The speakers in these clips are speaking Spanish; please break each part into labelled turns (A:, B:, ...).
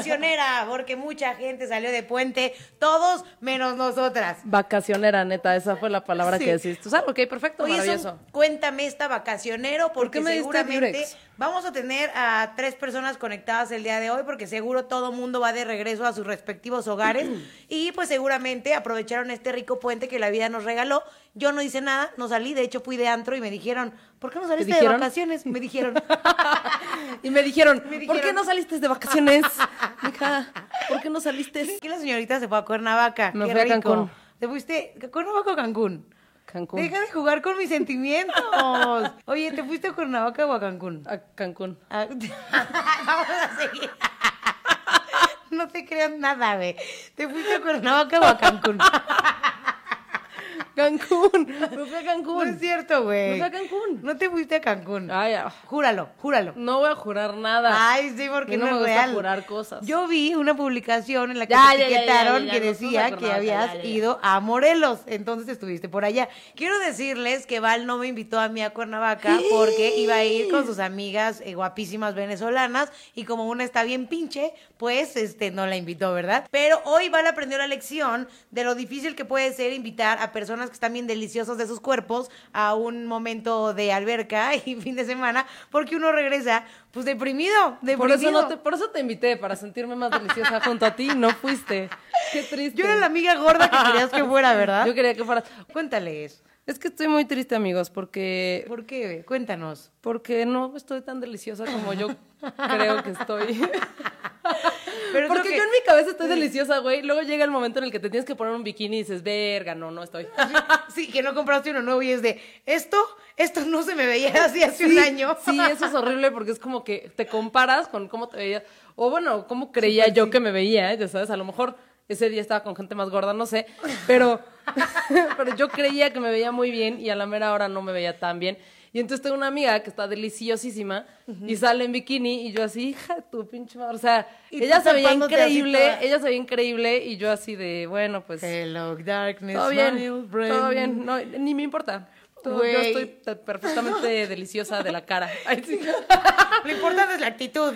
A: vacacionera, porque mucha gente salió de puente, todos menos nosotras.
B: Vacacionera, neta, esa fue la palabra
A: Sí.
B: que decís. ¿Tú sabes? Ok, perfecto, maravilloso.
A: un cuéntame esta vacacionero porque
B: qué me diste
A: seguramente vamos a tener a tres personas conectadas el día de hoy porque seguro todo mundo va de regreso a sus respectivos hogares y pues seguramente aprovecharon este rico puente que la vida nos regaló. Yo no hice nada, no salí, de hecho fui de antro y me dijeron, ¿por qué no saliste de vacaciones? Me dijeron,
B: Y me dijeron,
A: Me
B: ¿por qué no saliste de vacaciones? Hija, ¿por qué no saliste?
A: que la señorita se fue a Cuernavaca.
B: Me
A: qué
B: fui a. Cancún.
A: ¿Te fuiste a Cuernavaca o Cancún?
B: Cancún.
A: Deja de jugar con mis sentimientos. Oye, ¿te fuiste a Cuernavaca o a Cancún?
B: A Cancún.
A: Ah, Vamos a seguir. No te creas nada, güey. ¿Te fuiste a Cuernavaca o a Cancún?
B: Cancún. Me fui a
A: No
B: Cancún.
A: es cierto, güey.
B: Me fui a Cancún.
A: No te fuiste a Cancún.
B: Ay, ah,
A: Júralo, júralo.
B: no voy a jurar nada.
A: Ay, sí, porque
B: no
A: no,
B: me
A: es
B: gusta
A: real.
B: jurar cosas.
A: Yo vi una publicación en la que
B: Ya,
A: te
B: ya,
A: etiquetaron
B: ya,
A: que decía que habías ido a Morelos, entonces estuviste por allá. Quiero decirles que Val no me invitó a mí a Cuernavaca porque iba a ir con sus amigas eh, guapísimas venezolanas y como una está bien pinche, pues este no la invitó, ¿verdad? Pero hoy Val aprendió la lección de lo difícil que puede ser invitar a personas que están bien deliciosas de sus cuerpos a un momento de alberca y fin de semana porque uno regresa pues deprimido, deprimido.
B: Por eso, no te, por eso te invité, para sentirme más deliciosa junto a ti. No fuiste. Qué triste.
A: Yo era la amiga gorda que querías que fuera, ¿verdad?
B: Yo quería que fueras.
A: Cuéntales.
B: Es que estoy muy triste, amigos, porque
A: ¿Por qué? Cuéntanos.
B: porque no estoy tan deliciosa como yo creo que estoy.
A: Pero
B: porque
A: que-
B: yo en mi cabeza estoy deliciosa, güey. Luego llega el momento en el que te tienes que poner un bikini y dices, verga, no, no estoy.
A: Sí, que no compraste uno nuevo y es de, esto, esto no se me veía así hace
B: Sí,
A: un año.
B: Sí, eso es horrible porque es como que te comparas con cómo te veías. O bueno, cómo creía yo que me veía, ya sabes, a lo mejor ese día estaba con gente más gorda, no sé, pero, pero yo creía que me veía muy bien y a la mera hora no me veía tan bien. Y entonces tengo una amiga que está deliciosísima y sale en bikini y yo así, hija, tu pinche madre. O sea, ella se veía increíble,
A: toda.
B: ella se veía increíble y yo así de, bueno, pues
A: Hello, darkness,
B: todo bien, todo bien, no, ni me importa. Todo- yo estoy te- perfectamente deliciosa de la cara. Ay, sí.
A: Lo importante es la actitud.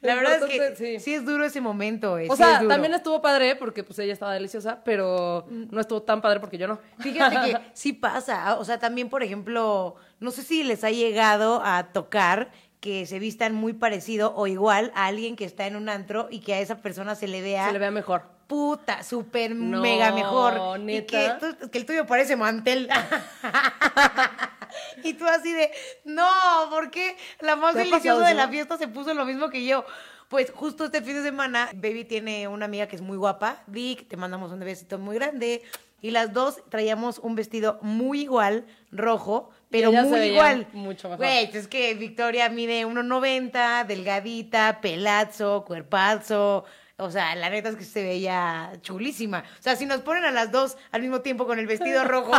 A: La verdad es que
B: sí.
A: sí. es duro ese momento. eh,
B: O
A: sí
B: sea,
A: es
B: también estuvo padre porque pues ella estaba deliciosa, pero no estuvo tan padre porque yo no.
A: Fíjate que sí pasa. O sea, también, por ejemplo, no sé si les ha llegado a tocar que se vistan muy parecido o igual a alguien que está en un antro y que a esa persona se le vea
B: Se le vea mejor.
A: puta, súper
B: No,
A: mega mejor. Y que, el tuyo parece mantel. y tú así de, no, ¿por qué la más
B: ¿Te ha
A: deliciosa de la fiesta se puso lo mismo que yo? Pues justo este fin de semana, Baby tiene una amiga que es muy guapa, Vic, te mandamos un besito muy grande. Y las dos traíamos un vestido muy igual, rojo, pero
B: ella
A: muy igual.
B: mucho mejor.
A: Güey, es que Victoria mide 1.90, delgadita, pelazo, cuerpazo. O sea, la neta es que se veía chulísima. O sea, si nos ponen a las dos al mismo tiempo con el vestido rojo,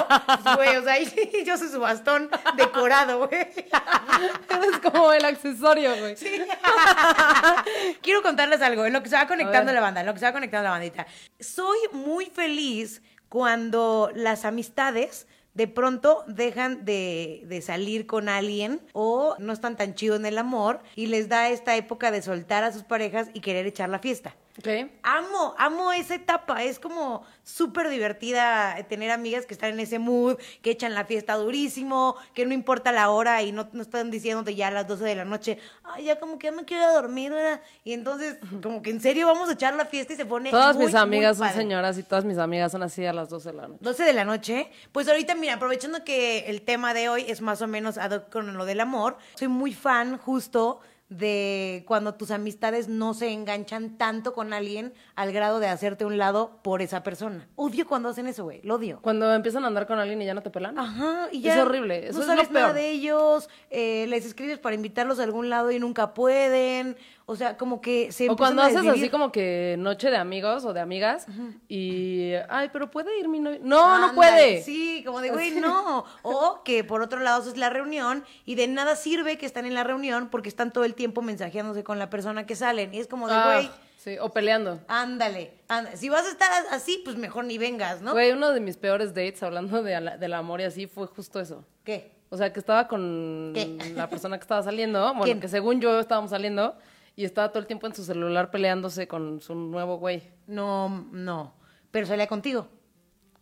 A: pues, güey, o sea, sí, yo soy su bastón decorado, güey.
B: Es como el accesorio, güey.
A: Quiero contarles algo, en lo que se va conectando la banda, en lo que se va conectando la bandita. Soy muy feliz cuando las amistades de pronto dejan de, de salir con alguien o no están tan chido en el amor y les da esta época de soltar a sus parejas y querer echar la fiesta.
B: Ok.
A: Amo, amo esa etapa. Es como súper divertida tener amigas que están en ese mood, que echan la fiesta durísimo, que no importa la hora y no, no están diciéndote ya a las 12 de la noche, ay, ya como que ya me quiero ir a dormir, ¿verdad? Y entonces, como que en serio vamos a echar la fiesta y se pone.
B: Todas
A: muy,
B: mis amigas
A: muy
B: son señoras y todas mis amigas son así a las 12 de la noche.
A: 12 de la noche. Pues ahorita, mira, aprovechando que el tema de hoy es más o menos ad hoc con lo del amor, soy muy fan justo de cuando tus amistades no se enganchan tanto con alguien al grado de hacerte un lado por esa persona. Odio cuando hacen eso, güey. Lo odio.
B: Cuando empiezan a andar con alguien y ya no te pelan.
A: Ajá, y
B: Es
A: ya
B: horrible, eso
A: no
B: es lo
A: sabes nada
B: peor.
A: de ellos, eh, les escribes para invitarlos a algún lado y nunca pueden. O sea, como que se
B: O cuando haces así como que noche de amigos o de amigas y, ay, pero puede ir mi novio. No, no puede.
A: Sí, como de, güey, no. O que por otro lado es la reunión y de nada sirve que están en la reunión porque están todo el tiempo mensajeándose con la persona que salen. Y es como de,
B: Ah,
A: güey,
B: sí, o peleando.
A: ándale, ándale. Si vas a estar así, pues mejor ni vengas, ¿no?
B: Güey, uno de mis peores dates hablando de, del amor y así fue justo eso.
A: ¿Qué?
B: O sea, que estaba con
A: ¿Qué?
B: la persona que estaba saliendo, bueno,
A: ¿Quién?
B: que según yo estábamos saliendo, y estaba todo el tiempo en su celular peleándose con su nuevo güey.
A: No, no. Pero salía contigo.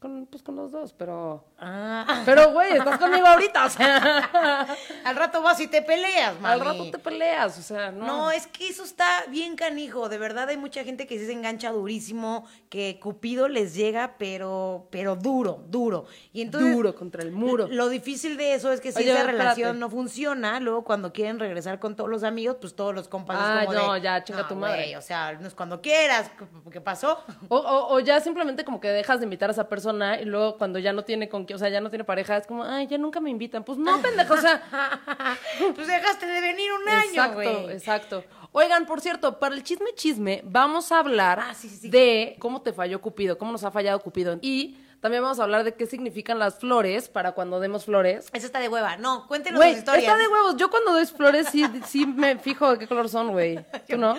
B: Con, pues con los dos, pero...
A: Ah.
B: Pero, güey, estás conmigo ahorita, o sea...
A: Al rato vas y te peleas, mami.
B: Al rato te peleas, o sea, no.
A: No, es que eso está bien canijo. De verdad hay mucha gente que se engancha durísimo, que Cupido les llega, pero, pero duro, duro. Y entonces,
B: Duro contra el muro.
A: Lo difícil de eso es que si
B: Oye,
A: esa
B: espérate.
A: relación no funciona, luego cuando quieren regresar con todos los amigos, pues todos los compas
B: Ah,
A: es como
B: no,
A: de,
B: ya, chinga
A: "No,
B: tu madre".
A: o sea, no es cuando quieras. ¿Qué- ¿Qué pasó?
B: O, o, o ya simplemente como que dejas de invitar a esa persona y luego cuando ya no tiene con quién, o sea, ya no tiene pareja, es como, ay, ya nunca me invitan. Pues no, pendejo, o sea...
A: pues dejaste de venir un año,
B: exacto, exacto. Oigan, por cierto, para el chisme chisme, vamos a hablar
A: Ah, sí, sí, sí.
B: de cómo te falló Cupido, cómo nos ha fallado Cupido. Y también vamos a hablar de qué significan las flores para cuando demos flores.
A: Eso está de hueva. No, cuéntenos
B: Güey,
A: sus historias.
B: está de huevos. Yo cuando doy flores sí, sí me fijo de qué color son, güey. ¿Tú no?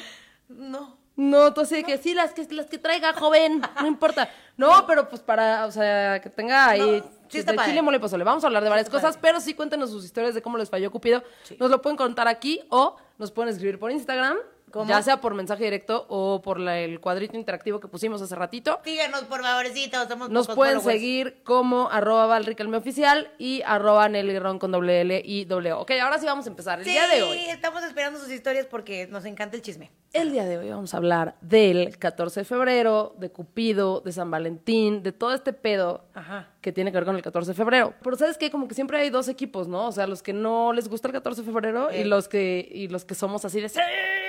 A: No.
B: No, tú así de que sí, las que, las que traiga, joven, no importa. No, pero pues para, o sea, que tenga ahí
A: No, sí
B: de
A: padre.
B: chile, mole pozole. Vamos a hablar de varias cosas, pero sí cuéntenos sus historias de cómo les falló Cupido. Nos lo pueden contar aquí o nos pueden escribir por Instagram,
A: ¿Cómo?
B: ya sea por mensaje directo o por la- el cuadrito interactivo que pusimos hace ratito.
A: Díganos, por favorcito, somos
B: Nos
A: pocos
B: pueden
A: followers.
B: seguir como arroba valricalme oficial y arroba Nelly Ron con doble L y doble O. Ok, ahora sí vamos a empezar. El
A: Sí,
B: día de hoy.
A: estamos esperando sus historias porque nos encanta el chisme.
B: El día de hoy vamos a hablar del 14 de febrero, de Cupido, de San Valentín, de todo este pedo
A: Ajá.
B: que tiene que ver con el 14 de febrero. Pero sabes que como que siempre hay dos equipos, ¿no? O sea, los que no les gusta el 14 de febrero y
A: Eh.
B: los que y los que somos así de sí,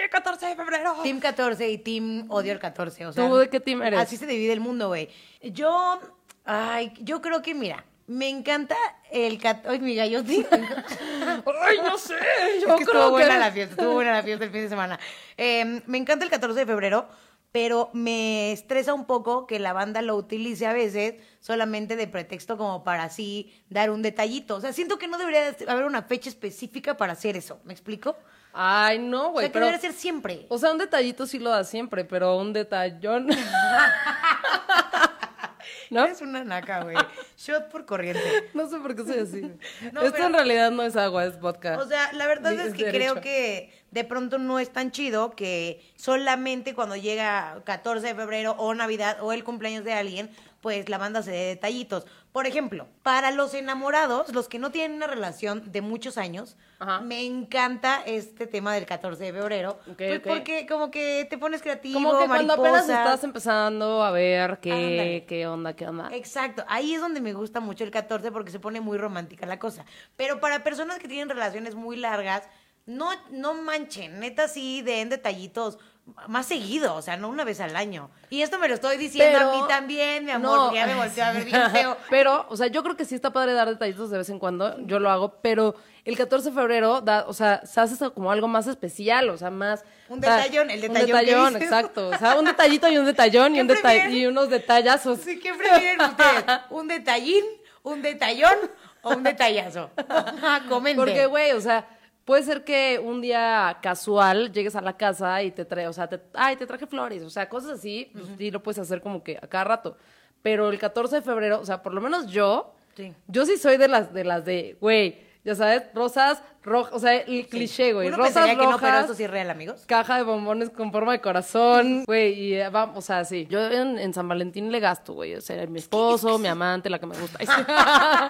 B: 14 de febrero.
A: Team 14 y Team Odio el 14. O sea,
B: ¿Tú de qué team eres?
A: Así se divide el mundo, güey. Yo, ay, yo creo que, mira, me encanta el 14. Ay, mi gallote.
B: Ay, no sé. Yo
A: Es que estuvo
B: creo
A: buena
B: que
A: la fiesta, estuvo buena la fiesta el fin de semana. Eh, me encanta el 14 de febrero, pero me estresa un poco que la banda lo utilice a veces solamente de pretexto como para así dar un detallito. O sea, siento que no debería de haber una fecha específica para hacer eso. ¿Me explico?
B: Ay, no,
A: O
B: güey,
A: sea, que
B: pero
A: debería ser siempre.
B: o sea, un detallito sí lo da siempre, pero un detallón ¿No?
A: Eres una naca, güey. Shot por corriente.
B: No sé por qué soy así.
A: No,
B: Esto
A: pero-
B: en realidad no es agua, es vodka.
A: O sea, la verdad es
B: es
A: que
B: derecho.
A: creo que de pronto no es tan chido que solamente cuando llega 14 de febrero o Navidad o el cumpleaños de alguien, pues la banda se dé detallitos. Por ejemplo, para los enamorados, los que no tienen una relación de muchos años,
B: Ajá.
A: me encanta este tema del 14 de febrero. Pues porque como que te pones creativo,
B: Como que cuando apenas estás empezando a ver qué, qué onda, qué onda.
A: Exacto, ahí es donde me gusta mucho el 14 porque se pone muy romántica la cosa. Pero para personas que tienen relaciones muy largas, no, no manchen, neta sí den detallitos más seguido, o sea, no una vez al año. Y esto me lo estoy diciendo
B: Pero-
A: a mí también, mi amor,
B: no.
A: ya me volteó a ver bien feo.
B: Pero, o sea, yo creo que sí está padre dar detallitos de vez en cuando, yo lo hago, pero el 14 de febrero, da, o sea, se hace como algo más especial, o sea, más...
A: Un
B: o sea,
A: detallón, el detallón
B: Un
A: que
B: detallón,
A: dices.
B: exacto. O sea, un detallito y un detallón y,
A: ¿Qué
B: un deta- y unos detallazos.
A: Así que prefieren ustedes, un detallín, un detallón o un detallazo. Comenten.
B: Porque, güey, o sea, puede ser que un día casual llegues a la casa y te trae, o sea, te, ay, te traje flores, o sea, cosas así, pues sí lo puedes hacer como que a cada rato. Pero el 14 de febrero, o sea, por lo menos yo,
A: Sí.
B: yo sí soy de las de las de, güey, ya sabes, rosas, rojas, o sea, el cliché, güey,
A: Uno
B: rosas
A: pensaría que no,
B: rojas.
A: pero esto sí es real, amigos.
B: Caja de bombones con forma de corazón, güey, y eh, vamos, o sea, sí. Yo en, en San Valentín le gasto, güey, o sea, mi esposo, mi amante, la que me gusta. Ay, sí.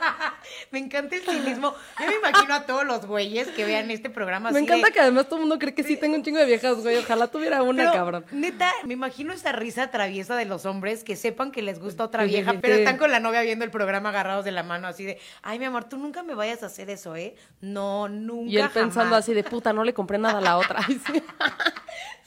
A: Me encanta el cinismo. Yo me imagino a todos los güeyes que vean este programa
B: Me
A: así
B: encanta
A: de-
B: que además todo el mundo cree que sí tengo un chingo de viejas, güey. Ojalá tuviera una,
A: Pero,
B: cabrón.
A: Neta, me imagino esa risa traviesa de los hombres que sepan que les gusta otra vieja,
B: sí,
A: pero están con la novia viendo el programa agarrados de la mano, así de, ay, mi amor, tú nunca me vayas a hacer eso, ¿eh? No, nunca.
B: Y él pensando
A: jamás".
B: así de puta, no le compré nada a la otra.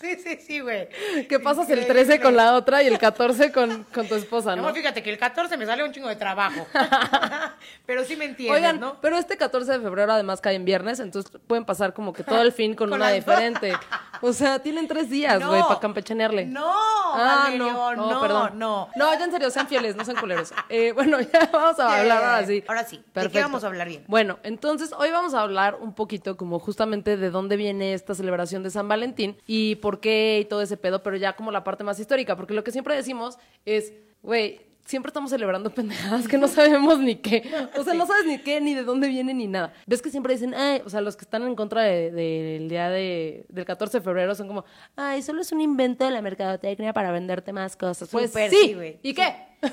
B: Sí.
A: Sí, sí, güey.
B: ¿Qué pasas el
A: Increíble.
B: 13 con la otra y el 14 con, con tu esposa, no?
A: amor, fíjate que el 14 me sale un chingo de trabajo. pero sí me entiendes,
B: Oigan,
A: ¿no?
B: pero este 14 de febrero además cae en viernes, entonces pueden pasar como que todo el fin con,
A: Con
B: una diferente. O sea, tienen tres días, güey, para campechanearle.
A: No,
B: Ah,
A: Valerio,
B: no,
A: no,
B: no, perdón.
A: no.
B: No, ya en serio, sean fieles, no sean culeros. Eh, bueno, ya vamos a hablar ahora sí.
A: Ahora sí, ¿de qué vamos a hablar bien?
B: Bueno, entonces hoy vamos a hablar un poquito como justamente de dónde viene esta celebración de San Valentín y por qué y todo ese pedo, pero ya como la parte más histórica, porque lo que siempre decimos es, güey, siempre estamos celebrando pendejadas que no sabemos ni qué. O sea, no sabes ni qué, ni de dónde viene, ni nada. Ves que siempre dicen, ay, o sea, los que están en contra de- del día de, del 14 de febrero son como, ay, solo es un invento de la mercadotecnia para venderte más cosas. Pues sí,
A: sí, güey.
B: ¿y qué?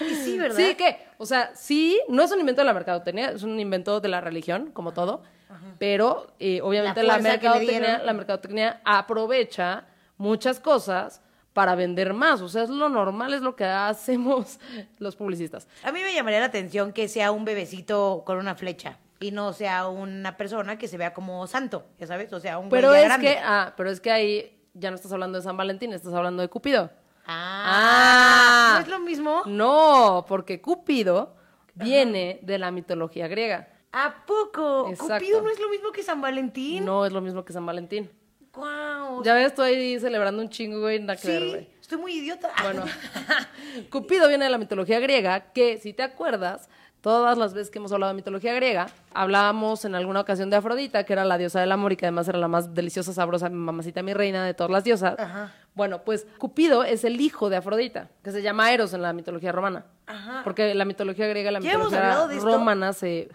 A: Y sí, ¿verdad?
B: Sí, ¿qué? O sea, sí, no es un invento de la mercadotecnia, es un invento de la religión, como todo. Pero eh, obviamente
A: La
B: mercadotecnia, la mercadotecnia aprovecha muchas cosas para vender más. O sea, es lo normal, es lo que hacemos los publicistas.
A: A mí me llamaría la atención que sea un bebecito con una flecha y no sea una persona que se vea como santo, ya sabes, o sea, un
B: Pero es
A: grande.
B: que, ah, pero es que ahí ya no estás hablando de San Valentín, estás hablando de Cupido.
A: Ah,
B: Ah.
A: ¿no es lo mismo?
B: No, porque Cupido viene de la mitología griega.
A: ¿A poco?
B: Exacto.
A: ¿Cupido no es lo mismo que San Valentín?
B: No es lo mismo que San Valentín.
A: Guau.
B: Ya ves, estoy ahí celebrando un chingo, güey, nada que ver,
A: sí,
B: güey.
A: estoy muy idiota.
B: Bueno, Cupido viene de la mitología griega, que si te acuerdas, todas las veces que hemos hablado de mitología griega, hablábamos en alguna ocasión de Afrodita, que era la diosa del amor y que además era la más deliciosa, sabrosa, mamacita, mi reina de todas las diosas.
A: Ajá.
B: Bueno, pues Cupido es el hijo de Afrodita, que se llama Eros en la mitología romana.
A: Ajá.
B: Porque la mitología griega la mitología romana se,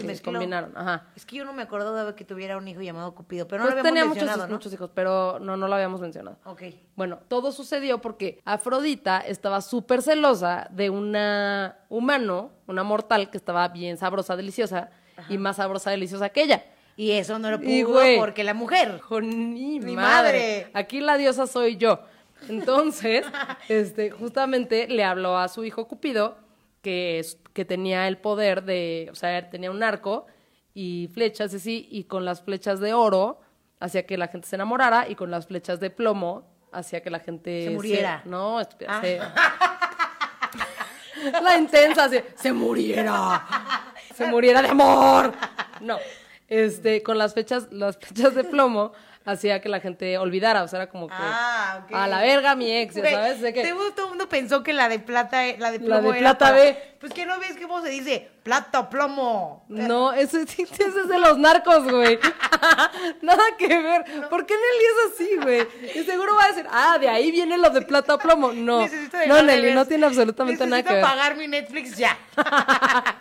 B: se combinaron. Ajá.
A: Es que yo no me acordaba de que tuviera un hijo llamado Cupido, pero no
B: Pues
A: lo habíamos
B: tenía muchos,
A: mencionado, ¿no?
B: muchos hijos, pero no, no lo habíamos mencionado.
A: Ok.
B: Bueno, todo sucedió porque Afrodita estaba súper celosa de una humano, una mortal que estaba bien sabrosa, deliciosa y más sabrosa, deliciosa que ella.
A: Y eso no lo
B: Y,
A: pudo
B: güey,
A: porque la mujer. Mi
B: madre.
A: madre.
B: Aquí la diosa soy yo. Entonces, este, justamente le habló a su hijo Cupido que, tenía el poder de, o sea, tenía un arco y flechas y así, y con las flechas de oro hacía que la gente se enamorara y con las flechas de plomo hacía que la gente
A: Se muriera.
B: no,
A: Ah.
B: se- la intensa, así, se muriera. Se muriera de amor. No. Este, con las fechas, las flechas de plomo, hacía que la gente olvidara. O sea, era como que.
A: Ah, ok.
B: A la verga, mi ex, ¿sabes? De que-
A: todo- el mundo pensó que la de plata, la de
B: La de
A: era
B: plata
A: para-
B: B.
A: Pues que no ves cómo se dice plata plomo.
B: No, eso, es- ese es de los narcos, güey. Nada que ver. ¿Por qué Nelly es así, güey? Y seguro va a decir, ah, de ahí viene lo de plata plomo. No,
A: Necesito
B: no, Nelly, no tiene absolutamente nada que
A: Necesito
B: ver.
A: pagar mi Netflix ya.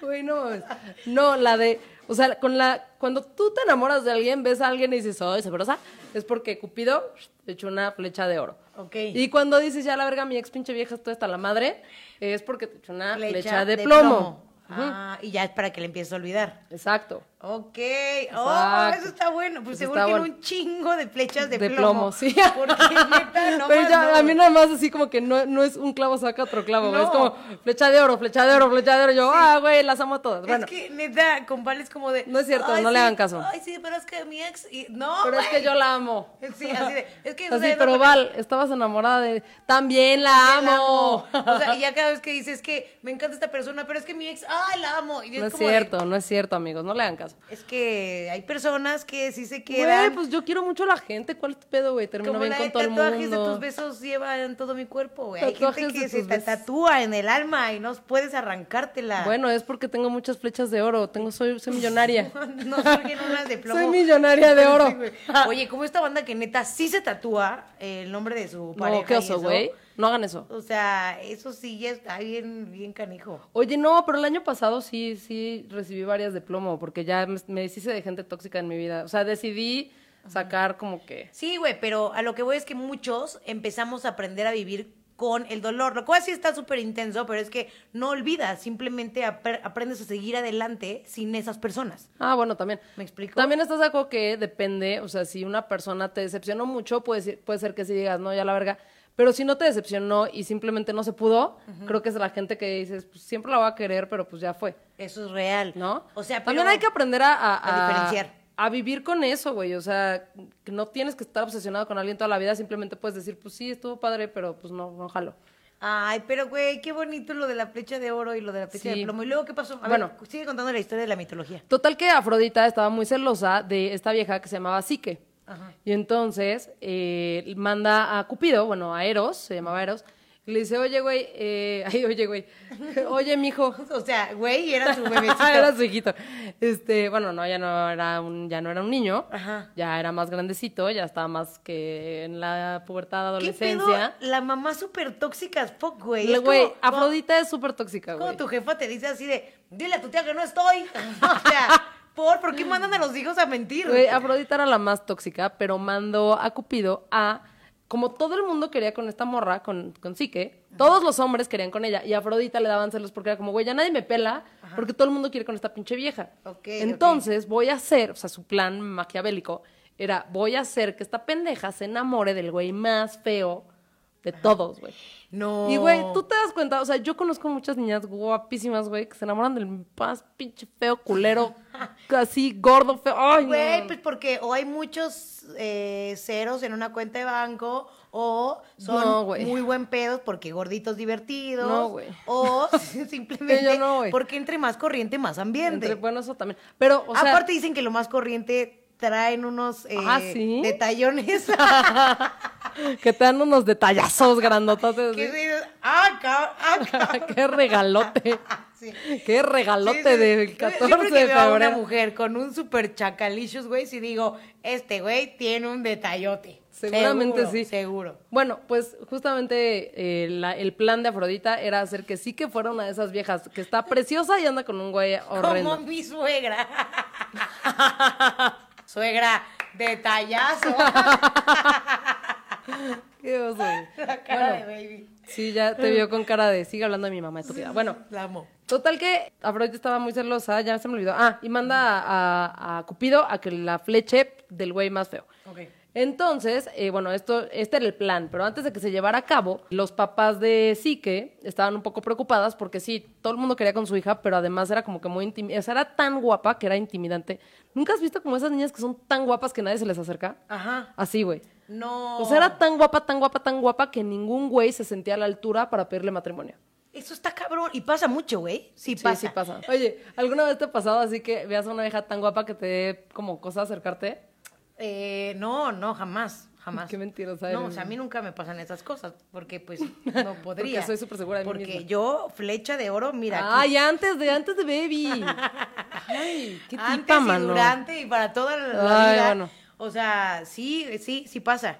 B: Güey, no. No, la de. O sea, con la. Cuando tú te enamoras de alguien, ves a alguien y dices, oh, sabrosa, es porque Cupido te echó una flecha de oro.
A: Ok.
B: Y cuando dices, ya la verga, mi ex pinche vieja, estoy hasta la madre, es porque te echó una flecha, de, plomo.
A: Ah, y ya es para que le empieces a olvidar.
B: Exacto.
A: Ok. Oh, eso está bueno. Pues
B: Pues
A: seguro que
B: bueno.
A: un chingo de flechas de,
B: De
A: plomo.
B: plomo, sí.
A: Porque neta, no
B: Pero
A: más
B: ya,
A: no.
B: a mí nada más así como que no, no es un clavo saca otro clavo.
A: No.
B: Es como flecha de oro, flecha de oro, flecha de oro. Yo, ah, güey, las amo a todas. Bueno,
A: Es que neta, con Val es como de.
B: No es cierto,
A: "Ay,
B: no le hagan caso".
A: Ay, sí, pero es que mi ex. y- No,
B: pero es que yo la amo.
A: Sí, así de. Es que. o sea,
B: pero Val, estabas enamorada de... También la
A: la
B: amo.
A: O sea, y ya cada vez que dices que me encanta esta persona, pero es que mi ex, ay, la amo. Y
B: No es
A: como de,
B: cierto, no es cierto, amigos, no le hagan caso.
A: es que hay personas que sí se
B: Güey,
A: quedan.
B: pues yo quiero mucho a la gente. ¿Cuál pedo, güey? Termino
A: como
B: bien
A: la
B: con
A: de
B: todo el
A: tatuajes de
B: mundo.
A: tus besos llevan todo mi cuerpo, güey. Hay gente que
B: de
A: se
B: besos.
A: tatúa en el alma y no puedes arrancártela.
B: Bueno, es porque tengo muchas flechas de oro. Tengo, soy, soy millonaria.
A: no surgen unas de plomo.
B: Soy millonaria de oro.
A: Güey. Oye, como esta banda que neta sí se tatúa el nombre de su pareja.
B: no, qué oso,
A: eso,
B: güey. No hagan eso.
A: O sea, eso sí ya está bien, bien canijo.
B: Oye, no, pero el año pasado sí, sí recibí varias de plomo, porque ya me, me deshice de gente tóxica en mi vida. O sea, decidí sacar como que...
A: Sí, güey, pero a lo que voy es que muchos empezamos a aprender a vivir con el dolor, lo cual sí está súper intenso, pero es que no olvidas, simplemente apre- aprendes a seguir adelante sin esas personas.
B: Ah, bueno, también.
A: ¿Me explico?
B: También estás de acuerdo que depende, o sea, si una persona te decepcionó mucho, puede ser, puede ser que sí digas, no, ya la verga. Pero si no te decepcionó y simplemente no se pudo, creo que es la gente que dices, pues siempre la voy a querer, pero pues ya fue,
A: Eso es real.
B: ¿no?
A: O sea,
B: también hay que aprender a, a,
A: a diferenciar.
B: a vivir con eso, güey. O sea, que no tienes que estar obsesionado con alguien toda la vida, simplemente puedes decir, pues sí, estuvo padre, pero pues no, no jalo.
A: Ay, pero güey, qué bonito lo de la flecha de oro y lo de la flecha
B: Sí.
A: de plomo. ¿Y luego qué pasó? A
B: Bueno.
A: ver, sigue contando la historia de la mitología.
B: Total que Afrodita estaba muy celosa de esta vieja que se llamaba Psique. Y entonces eh, manda a Cupido, bueno, a Eros, se llamaba Eros, Y le dice, oye, güey, eh, ay, oye, güey, oye, mijo.
A: O sea, güey, era su bebecito.
B: era su hijito. Este, bueno, no, ya no era un, ya no era un niño.
A: Ajá.
B: Ya era más grandecito, ya estaba más que en la pubertad,
A: ¿Qué pedo?
B: adolescencia.
A: La mamá súper tóxica fuck, güey. Es
B: Güey,
A: como-
B: Afrodita es súper tóxica,
A: Como
B: güey.
A: tu jefa te dice así de, dile a tu tía que no estoy. o sea, ¿por, ¿por qué mandan a los hijos a mentir?
B: Güey, Afrodita era la más tóxica, pero mandó a Cupido a. Como todo el mundo quería con esta morra, con, con Psique, todos los hombres querían con ella. Y a Afrodita le daban celos porque era como, güey, ya nadie me pela porque todo el mundo quiere con esta pinche vieja.
A: Ok,
B: Entonces voy a hacer, o sea, su plan maquiavélico era: voy a hacer que esta pendeja se enamore del güey más feo de todos, güey.
A: No.
B: Y, güey, tú te das cuenta, o sea, yo conozco muchas niñas guapísimas, güey, que se enamoran del más pinche feo, culero, así, gordo, feo. Ay,
A: Güey,
B: no.
A: pues porque o hay muchos eh, ceros en una cuenta de banco o son
B: No,
A: muy buen pedos porque gorditos divertidos.
B: No, güey.
A: O simplemente
B: Yo no,
A: porque entre más corriente, más ambiente.
B: Entre- bueno, eso también. Pero, o sea,
A: Aparte dicen que lo más corriente traen unos eh,
B: Ah, ¿sí?
A: detallones.
B: que te dan unos detallazos grandototes.
A: que
B: ¿sí?
A: ah, ah, cabrón".
B: Qué regalote.
A: Sí.
B: Qué regalote del
A: Siempre
B: 14
A: que
B: de
A: a una
B: febrero.
A: mujer con un super chacalicious, güey, si digo, este güey tiene un detallote.
B: Seguramente
A: Seguro,
B: sí.
A: Seguro.
B: Bueno, pues justamente eh, la- el plan de Afrodita era hacer que sí que fuera una de esas viejas que está preciosa y anda con un güey horrendo.
A: Como mi suegra. Suegra, detallazo.
B: Qué oso.
A: La cara
B: Bueno,
A: de baby.
B: Sí, ya te vio con cara de sigue hablando de mi mamá estúpida. Bueno,
A: La amo.
B: Total que Afrodita estaba muy celosa, ya se me olvidó. Ah, y manda a, a- a Cupido a que la fleche del güey más feo.
A: Ok.
B: Entonces, eh, bueno, esto, este era el plan, pero antes de que se llevara a cabo, los papás de Sique estaban un poco preocupadas porque sí, todo el mundo quería con su hija, pero además era como que muy intimidante, o sea, era tan guapa que era intimidante. ¿Nunca has visto como esas niñas que son tan guapas que nadie se les acerca?
A: Ajá.
B: Así, güey.
A: No.
B: O sea, era tan guapa, tan guapa, tan guapa que ningún güey se sentía a la altura para pedirle matrimonio.
A: Eso está cabrón. Y pasa mucho, güey. Sí,
B: Sí,
A: pasa.
B: sí pasa. Oye, ¿alguna vez te ha pasado así que veas a una vieja tan guapa que te dé como cosa acercarte?
A: Eh, no, no, jamás. Jamás.
B: Qué mentirosa
A: No, o sea, a mí nunca me pasan esas cosas. Porque, pues, no podría.
B: Porque soy súper segura de mí
A: Porque
B: misma.
A: yo, flecha de oro, mira. aquí.
B: Ay, antes de, antes de Baby. Ay, qué
A: Antes
B: tipa,
A: y
B: mano.
A: durante y para toda la
B: Ay,
A: vida.
B: bueno.
A: O sea, sí, sí, sí pasa.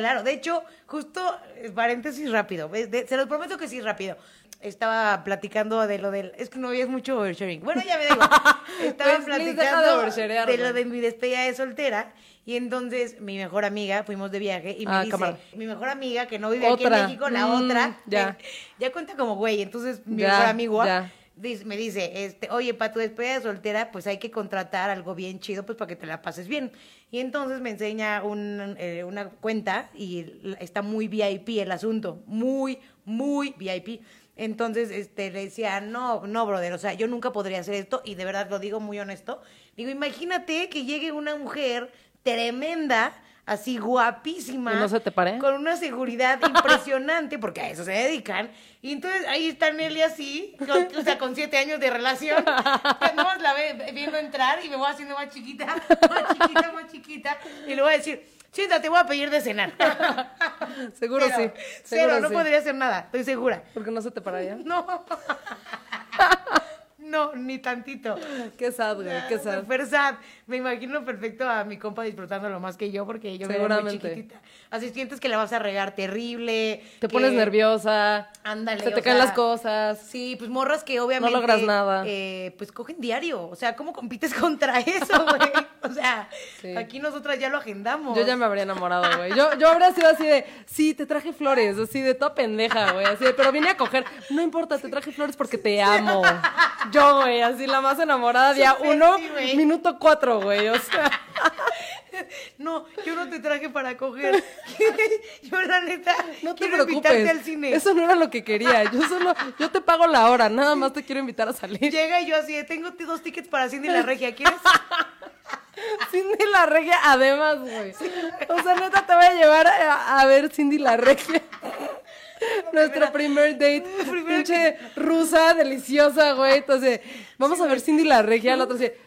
A: Claro, de hecho, justo, eh, paréntesis rápido, se los prometo que sí, rápido. Estaba platicando de lo del... Es que no es mucho oversharing. Bueno, ya me digo. Estaba
B: Pues, de
A: platicando de lo de mi despedida de soltera. Y entonces mi mejor amiga, fuimos de viaje y me
B: Ah,
A: dice,
B: cámara.
A: mi mejor amiga que no vive aquí en México, la
B: Mm,
A: otra,
B: ya.
A: eh, ya cuenta como güey. Entonces mi
B: Ya,
A: mejor amigo
B: ya.
A: Me dice, este, oye, para tu despedida de soltera, pues hay que contratar algo bien chido, pues para que te la pases bien. Y entonces me enseña un, eh, una cuenta y está muy VIP el asunto, muy, muy VIP. Entonces, este, le decía, no, no, brother, o sea, yo nunca podría hacer esto, y de verdad lo digo muy honesto. Digo, imagínate que llegue una mujer tremenda, así guapísima.
B: ¿Y no se te pare?
A: Con una seguridad impresionante, porque a eso se dedican. Y entonces ahí está Nelly así, con- o sea, con siete años de relación. Que la ve viendo entrar y me voy haciendo más chiquita, más chiquita, más chiquita. Y le voy a decir, siéntate, voy a pedir de cenar.
B: Seguro
A: Cero,
B: sí.
A: Cero,
B: Seguro
A: no
B: sí.
A: podría hacer nada, estoy segura.
B: ¿Por qué no se te pararía?
A: No. No, ni tantito.
B: Qué sad, güey, qué sad.
A: Super sad. Me imagino perfecto a mi compa disfrutándolo más que yo porque yo me veo muy chiquitita. Así sientes que la vas a regar terrible.
B: Te
A: que-
B: pones nerviosa.
A: Ándale.
B: Se te caen
A: sea,
B: las cosas.
A: Sí, pues morras que obviamente.
B: No logras nada.
A: eh, pues cogen diario. O sea, ¿cómo compites contra eso, güey? O sea,
B: Sí.
A: aquí nosotras ya lo agendamos.
B: Yo ya me habría enamorado, güey. Yo, yo habría sido así de, sí, te traje flores, así de toda pendeja, güey. Así de, pero vine a coger. No importa, te traje flores porque te amo. Yo, güey, así la más enamorada, día uno,
A: sí, güey.
B: minuto cuatro, güey. O sea,
A: No, yo no te traje para coger. yo, la neta,
B: no te
A: quiero invitarte
B: preocupes.
A: al cine.
B: Eso no era lo que quería. Yo solo, yo te pago la hora, nada más te quiero invitar a salir.
A: Llega y yo así, tengo dos tickets para Cindy la Regia, ¿quieres?
B: Cindy la Regia, además, güey. O sea, neta, te voy a llevar a, a ver Cindy la Regia. Nuestro primer date. Pinche rusa, deliciosa, güey. Entonces, vamos a ver Cindy la Regia. La otra dice.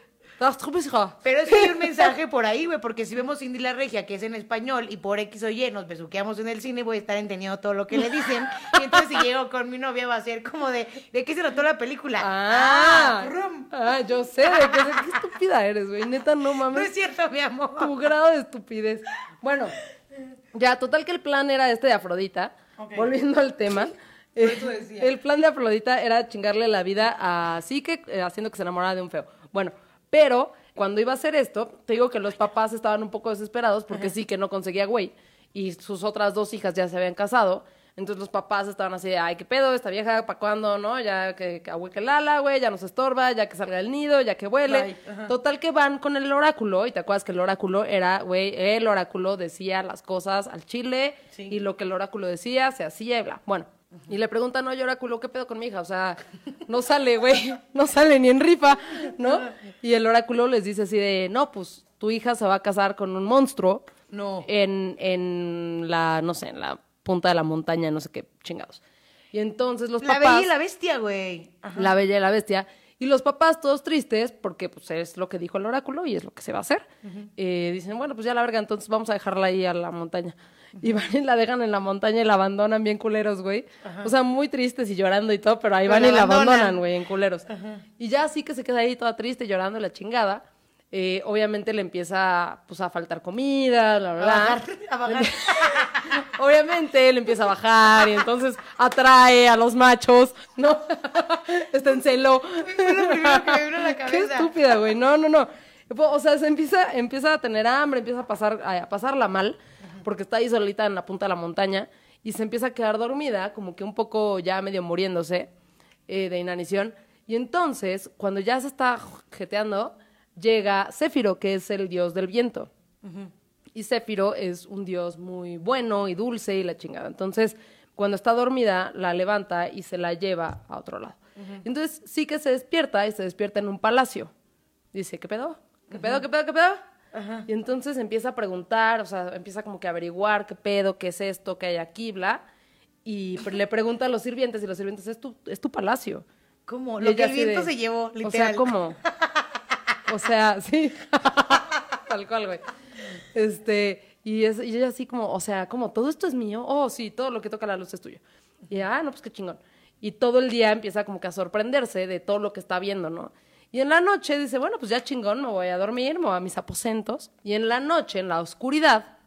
A: Pero es que hay un mensaje por ahí, güey, porque si vemos Cindy la Regia, que es en español, y por X o Y nos besuqueamos en el cine, voy a estar entendiendo todo lo que le dicen. Y entonces si llego con mi novia va a ser como de, ¿de qué se trató la película?
B: Ah,
A: rum.
B: ah, yo sé de qué, qué estúpida eres, güey. Neta, no
A: No
B: mames.
A: es cierto, mi amor.
B: tu grado de estupidez. Bueno, ya, total que el plan era este de Afrodita. Volviendo al tema. eh,
A: eso decía.
B: el plan de Afrodita era chingarle la vida a Psique, eh, haciendo que se enamorara de un feo. Bueno, pero cuando iba a hacer esto, te digo que los papás estaban un poco desesperados porque sí que no conseguía güey. Y sus otras dos hijas ya se habían casado. Entonces los papás estaban así, de, ay, qué pedo, esta vieja, ¿para cuándo, no? Ya que, que ahue que lala, güey, ya nos estorba, ya que salga del nido, ya que huele. Total que van con el oráculo, y te acuerdas que el oráculo era, güey, el oráculo decía las cosas al chile,
A: Sí.
B: y lo que el oráculo decía se hacía y bla. Bueno, y le preguntan, oye, oráculo, ¿qué pedo con mi hija? O sea, no sale, güey, no sale ni en rifa, ¿no? Y el oráculo les dice así de, no, pues tu hija se va a casar con un monstruo
A: No.
B: en, en la, no sé, en la punta de la montaña, no sé qué chingados. Y entonces los
A: La
B: papás...
A: bella y la bestia, güey.
B: La Bella y la Bestia. Y los papás todos tristes, porque pues es lo que dijo el oráculo y es lo que se va a hacer. Eh, dicen, bueno, pues ya la verga, entonces vamos a dejarla ahí a la montaña. Y van y la dejan en la montaña y la abandonan bien culeros, güey. O sea, muy tristes y llorando y todo, pero ahí
A: Pero
B: van
A: la
B: y la
A: abandonan.
B: güey, en culeros. Y ya así que se queda ahí toda triste, llorando la chingada. eh, obviamente le empieza pues, a faltar comida, bla, bla,
A: A
B: bla.
A: bajar, a bajar.
B: Obviamente él empieza a bajar y entonces atrae a los machos, ¿no? Está en celo. Qué estúpida, güey. No, no, no. O sea, se empieza, empieza a tener hambre, empieza a pasar, a pasarla mal, porque está ahí solita en la punta de la montaña, y se empieza a quedar dormida, como que un poco ya medio muriéndose eh, de inanición. Y entonces, cuando ya se está jeteando, llega Céfiro, que es el dios del viento. Y Céfiro es un dios muy bueno y dulce y la chingada. Entonces, cuando está dormida, la levanta y se la lleva a otro lado. Entonces, sí que se despierta y se despierta en un palacio. Dice, ¿qué pedo? ¿Qué pedo? ¿Qué pedo? ¿Qué pedo? Y entonces empieza a preguntar, o sea, empieza como que a averiguar qué pedo, qué es esto, qué hay aquí, bla. Y le pregunta a los sirvientes y los sirvientes, es tu, es tu palacio.
A: ¿Cómo? Lo que el viento
B: de-
A: se llevó,
B: O sea,
A: literal.
B: ¿cómo? O sea, sí. Tal cual, güey. Este, y, es, y ella así como, o sea, como, ¿todo esto es mío? Oh, sí, todo lo que toca la luz es tuyo. Y ah, no, pues qué chingón. Y todo el día empieza como que a sorprenderse de todo lo que está viendo, ¿no? Y en la noche dice, bueno, pues ya chingón, me voy a dormir, me voy a mis aposentos. Y en la noche, en la oscuridad,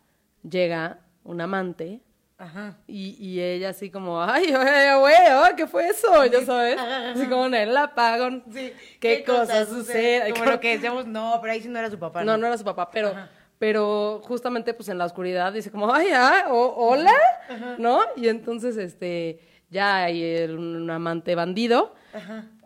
B: llega un amante
A: Ajá.
B: y, y ella así como, ay, güey, ¿qué fue eso? Ya sabes. Así como en el apagón.
A: Sí.
B: ¿Qué, cosa sucede?
A: Como lo que decíamos, no, pero ahí sí no era su papá.
B: No, no era su papá, pero, pero justamente pues en la oscuridad dice como, ay, ah, hola, ¿no? Y entonces, este, ya hay el- un amante bandido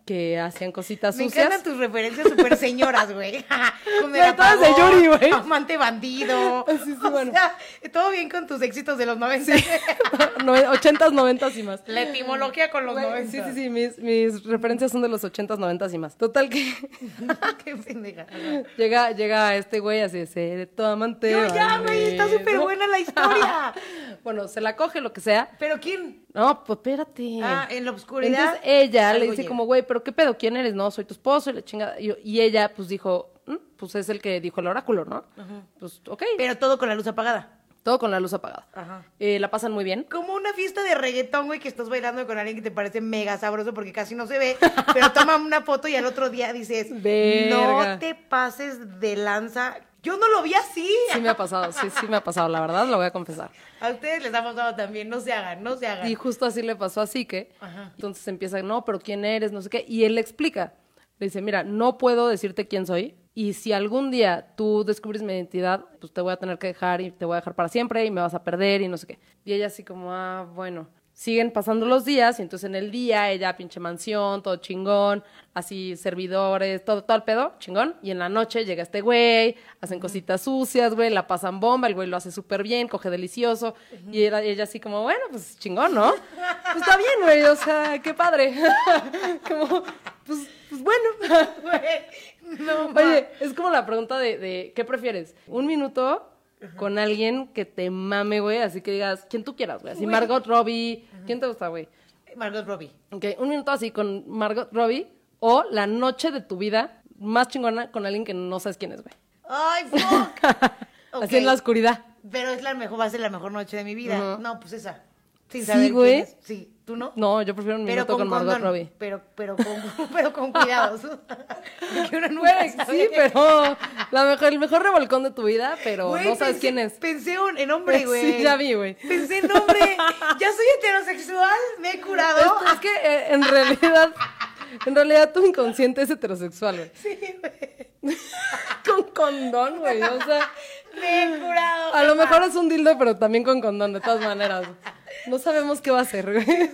B: que hacían cositas
A: Me
B: sucias.
A: encantan tus referencias súper señoras, güey.
B: Todas de Yuri, güey.
A: Amante bandido.
B: Sí, sí,
A: o
B: bueno.
A: sea, todo bien con tus éxitos de los 90.
B: No, 80s, 90s y más.
A: La etimología con los
B: Güey,
A: 90.
B: sí, sí, sí, mis, mis referencias son de los 80s, 90s y más. Total que
A: Qué pendeja.
B: llega, llega este güey así de ser tu amante.
A: Yo, ya, güey, está
B: bandido".
A: súper buena la historia.
B: Bueno, se la coge, lo que sea.
A: ¿Pero quién?
B: No, pues espérate.
A: Ah, en la oscuridad.
B: Entonces ella le dice como, güey, pero qué pedo, ¿quién eres? No, soy tu esposo y la chingada. Y, y ella pues dijo, "Mm, pues es el que dijo el oráculo, ¿no? Pues ok,
A: Pero todo con la luz apagada.
B: todo con la luz apagada.
A: Ajá.
B: Eh, la pasan muy bien.
A: Como una fiesta de reggaetón, güey, que estás bailando con alguien que te parece mega sabroso porque casi no se ve, pero toma una foto y al otro día dices,
B: Verga.
A: no te pases de lanza. Yo no lo vi así.
B: Sí me ha pasado, sí, sí me ha pasado, la verdad, lo voy a confesar.
A: A ustedes les ha pasado también, no se hagan, no se hagan.
B: Y justo así le pasó así que,
A: Ajá.
B: entonces empieza, no, pero ¿quién eres? No sé qué. Y él le explica. Le dice, mira, no puedo decirte quién soy. Y si algún día tú descubres mi identidad, pues te voy a tener que dejar y te voy a dejar para siempre y me vas a perder y no sé qué. Y ella así como, ah, bueno. Siguen pasando los días y entonces en el día ella pinche mansión, todo chingón, así servidores, todo, todo el pedo, chingón. Y en la noche llega este güey, hacen cositas sucias, güey, la pasan bomba, el güey lo hace súper bien, coge delicioso. Y ella, ella así como, bueno, pues chingón, ¿no? Pues está bien, güey, o sea, qué padre. como, pues, pues bueno.
A: No.
B: Oye, es como la pregunta de, de ¿qué prefieres? ¿Un minuto con alguien que te mame, güey? Así que digas, quien tú quieras, güey. Así
A: Güey.
B: Margot Robbie. ¿Quién te gusta, güey?
A: Margot Robbie.
B: Ok, un minuto así con Margot Robbie o la noche de tu vida más chingona con alguien que no sabes quién es, güey.
A: Ay, fuck.
B: Así en la oscuridad.
A: Pero es la mejor, va a ser la mejor noche de mi vida. No, pues esa. Sin
B: Sí, güey.
A: es. Sí, ¿tú no?
B: No, yo prefiero un
A: pero
B: minuto con, Margot
A: condón,
B: Robbie.
A: Pero, pero con, pero con cuidados.
B: Sí, pero la mejor, el mejor revolcón de tu vida, pero
A: Güey,
B: no sabes
A: pensé-
B: quién es.
A: Pensé un- en hombre,
B: Sí,
A: güey.
B: ya vi, güey.
A: Pensé en hombre. Ya soy heterosexual, me he curado.
B: Es, es que eh, en realidad, en realidad tu inconsciente es heterosexual, güey.
A: Sí, güey.
B: Con condón, güey. O sea,
A: Me he curado.
B: a lo mejor es un dildo, pero también con condón, de todas maneras. No sabemos qué va a hacer, güey.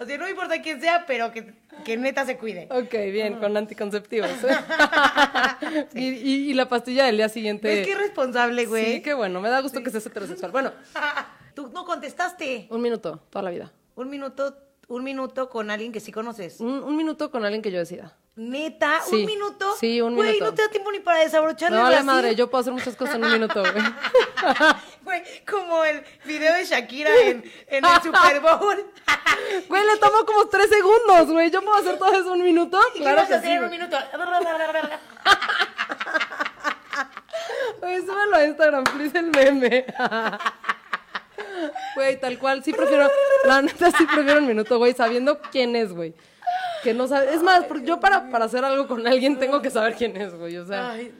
A: O sea, no importa quién sea, pero que, que neta se cuide.
B: Ok, bien, con anticonceptivos. y, y- y la pastilla del día siguiente.
A: Es que irresponsable, güey.
B: Sí, qué bueno, me da gusto que seas heterosexual. Bueno,
A: Tú no contestaste.
B: un minuto, toda la vida.
A: Un minuto, un minuto con alguien que sí conoces.
B: Un, un minuto con alguien que yo decida.
A: Neta,
B: Sí.
A: un minuto.
B: Sí, un
A: Güey,
B: minuto.
A: no te da tiempo ni para desabrocharle
B: vale
A: brasier.
B: madre, yo puedo hacer muchas cosas en un minuto, güey.
A: Güey, como el video de Shakira en, en el Super Bowl.
B: Güey, le tomó como tres segundos, güey. ¿Yo puedo hacer todo eso en un minuto?
A: ¿Y qué
B: Claro
A: vas a
B: que
A: hacer
B: sí,
A: en un
B: güey.
A: minuto?
B: Güey, súbelo a Instagram, please, el meme. Güey, tal cual, sí prefiero, la neta sí prefiero un minuto, güey, sabiendo quién es, güey. Que no sabe, es más, porque yo para, para hacer algo con alguien tengo que saber quién es, güey, o sea.
A: Ay,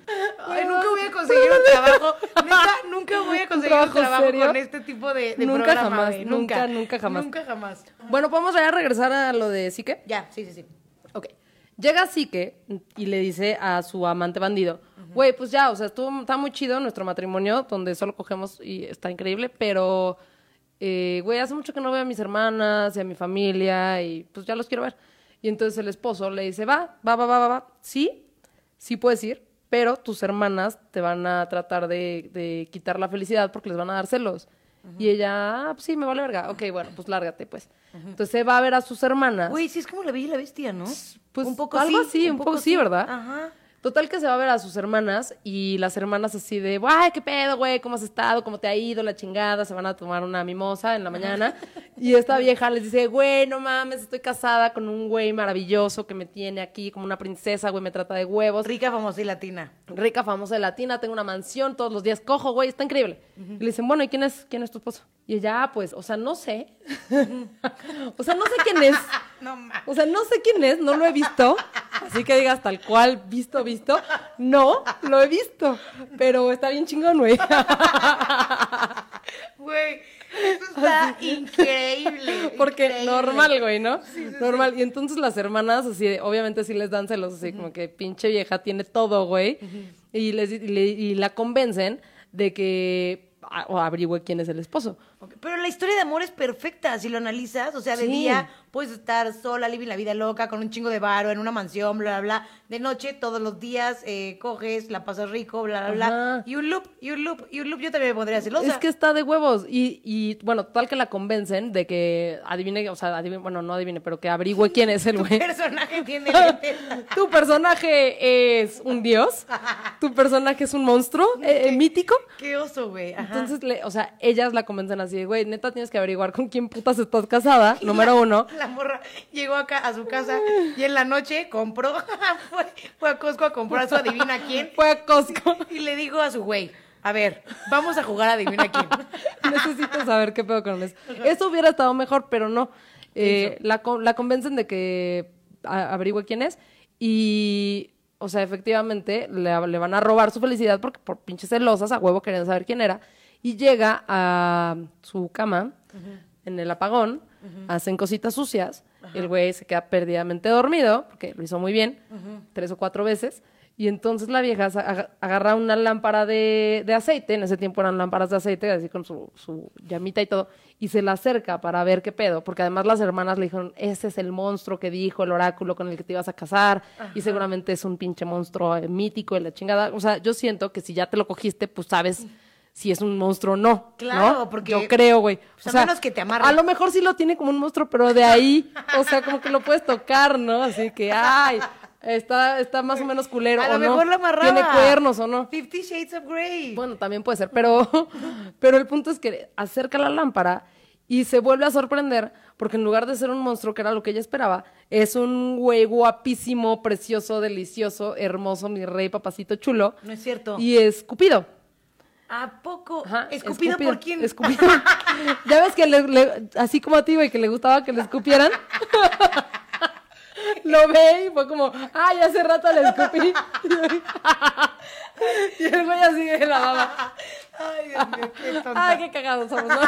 A: ay, nunca voy a conseguir un trabajo. Neta, nunca voy a conseguir un
B: trabajo serio?
A: con este tipo de, de
B: Nunca
A: programa,
B: jamás,
A: güey.
B: nunca, nunca jamás.
A: Nunca jamás.
B: Bueno, podemos ya regresar a lo de Sique.
A: Ya, sí, sí, sí.
B: Ok. Llega Sique y le dice a su amante bandido, güey, pues ya, o sea, estuvo, está muy chido nuestro matrimonio, donde solo cogemos y está increíble, pero, eh, güey, hace mucho que no veo a mis hermanas y a mi familia y pues ya los quiero ver. Y entonces el esposo le dice, va, va, va, va, va, va, sí, sí puedes ir, pero tus hermanas te van a tratar de, de quitar la felicidad porque les van a dar celos. Y ella, ah, pues sí, me vale verga. Ok, bueno, pues lárgate, pues. Entonces se va a ver a sus hermanas.
A: Güey, sí es como la bella y la bestia, ¿no?
B: Pues
A: un poco
B: algo
A: sí,
B: así, un poco sí, ¿verdad?
A: Ajá.
B: Total que se va a ver a sus hermanas y las hermanas así de, ay, qué pedo, güey, ¿cómo has estado? ¿Cómo te ha ido? La chingada, se van a tomar una mimosa en la mañana. Y esta vieja les dice, güey, no mames, estoy casada con un güey maravilloso que me tiene aquí como una princesa, güey, me trata de huevos.
A: Rica, famosa y latina.
B: Rica, famosa de latina, tengo una mansión, todos los días cojo, güey, está increíble. Y le dicen, bueno, ¿y quién es, quién es tu esposo? Y ella, ah, pues, o sea, no sé. o sea, no sé quién es.
A: No.
B: O sea, no sé quién es, no lo he visto. Así que digas tal cual, visto, visto. No, lo he visto. Pero está bien chingón, güey.
A: Güey, eso está increíble.
B: Porque
A: increíble.
B: normal, güey, ¿no? normal. Y entonces las hermanas, así, de- obviamente sí les dan celos, así como que pinche vieja tiene todo, güey. y, les, y, le- y la convencen de que o averigüe quién es el esposo.
A: Pero la historia de amor es perfecta si lo analizas. O sea, de
B: Sí.
A: día puedes estar sola, living la vida loca, con un chingo de varo, en una mansión, bla, bla, bla. De noche, todos los días, eh, coges, la pasas rico, bla, bla, bla. Y un loop, y un loop, y un loop. Yo también me pondría celosa.
B: Es que está de huevos. Y, y bueno, tal que la convencen de que adivine, o sea, adivine, bueno, no adivine, pero que averigüe quién es el
A: tu
B: güey.
A: personaje tiene.
B: Tu personaje es un dios. Tu personaje es un monstruo eh, eh, mítico.
A: Qué oso, güey. Ajá.
B: Entonces, le, o sea, ellas la convencen así de, güey, neta tienes que averiguar con quién putas estás casada, número uno.
A: La morra llegó acá a su casa y en la noche compró, fue, fue a Costco a comprar su adivina quién
B: Fue a Costco.
A: y le dijo a su güey, a ver, vamos a jugar a adivina quién.
B: Necesito saber qué pedo con eso. Eso hubiera estado mejor, pero no. Eh, la, la convencen de que a- averigüe quién es y, o sea, efectivamente le, le van a robar su felicidad porque por pinches celosas a huevo querían saber quién era. Y llega a su cama en el apagón, hacen cositas sucias, el güey se queda perdidamente dormido porque lo hizo muy bien, tres o cuatro veces. Y entonces la vieja agarra una lámpara de, de aceite, en ese tiempo eran lámparas de aceite, así con su, su llamita y todo, y se la acerca para ver qué pedo, porque además las hermanas le dijeron, ese es el monstruo que dijo el oráculo con el que te ibas a casar, y seguramente es un pinche monstruo eh, mítico de la chingada. O sea, yo siento que si ya te lo cogiste, pues sabes si es un monstruo o no.
A: Claro,
B: ¿no?
A: porque-
B: Yo creo, güey.
A: pues, a menos que te amarre.
B: A lo mejor sí lo tiene como un monstruo, pero de ahí, o sea, como que lo puedes tocar, ¿no? Así que, ay, está, está más o menos culero.
A: A
B: o
A: lo
B: no.
A: mejor lo amarraba.
B: Tiene cuernos o no.
A: Fifty Shades of Grey.
B: Bueno, también puede ser, pero, pero el punto es que acerca la lámpara y se vuelve a sorprender porque en lugar de ser un monstruo, que era lo que ella esperaba, es un güey guapísimo, precioso, delicioso, hermoso, mi rey, papacito chulo.
A: No es cierto.
B: Y es Cupido.
A: ¿A poco?
B: Ajá,
A: ¿Escupido por quién?
B: Escupido. ya ves que le- le- así como a ti, güey, que le gustaba que le escupieran. Lo ve y fue como, ay, hace rato le escupí. y el güey así de la baba.
A: Ay, Dios mío, qué tonta.
B: Ay, qué cagados somos, ¿no?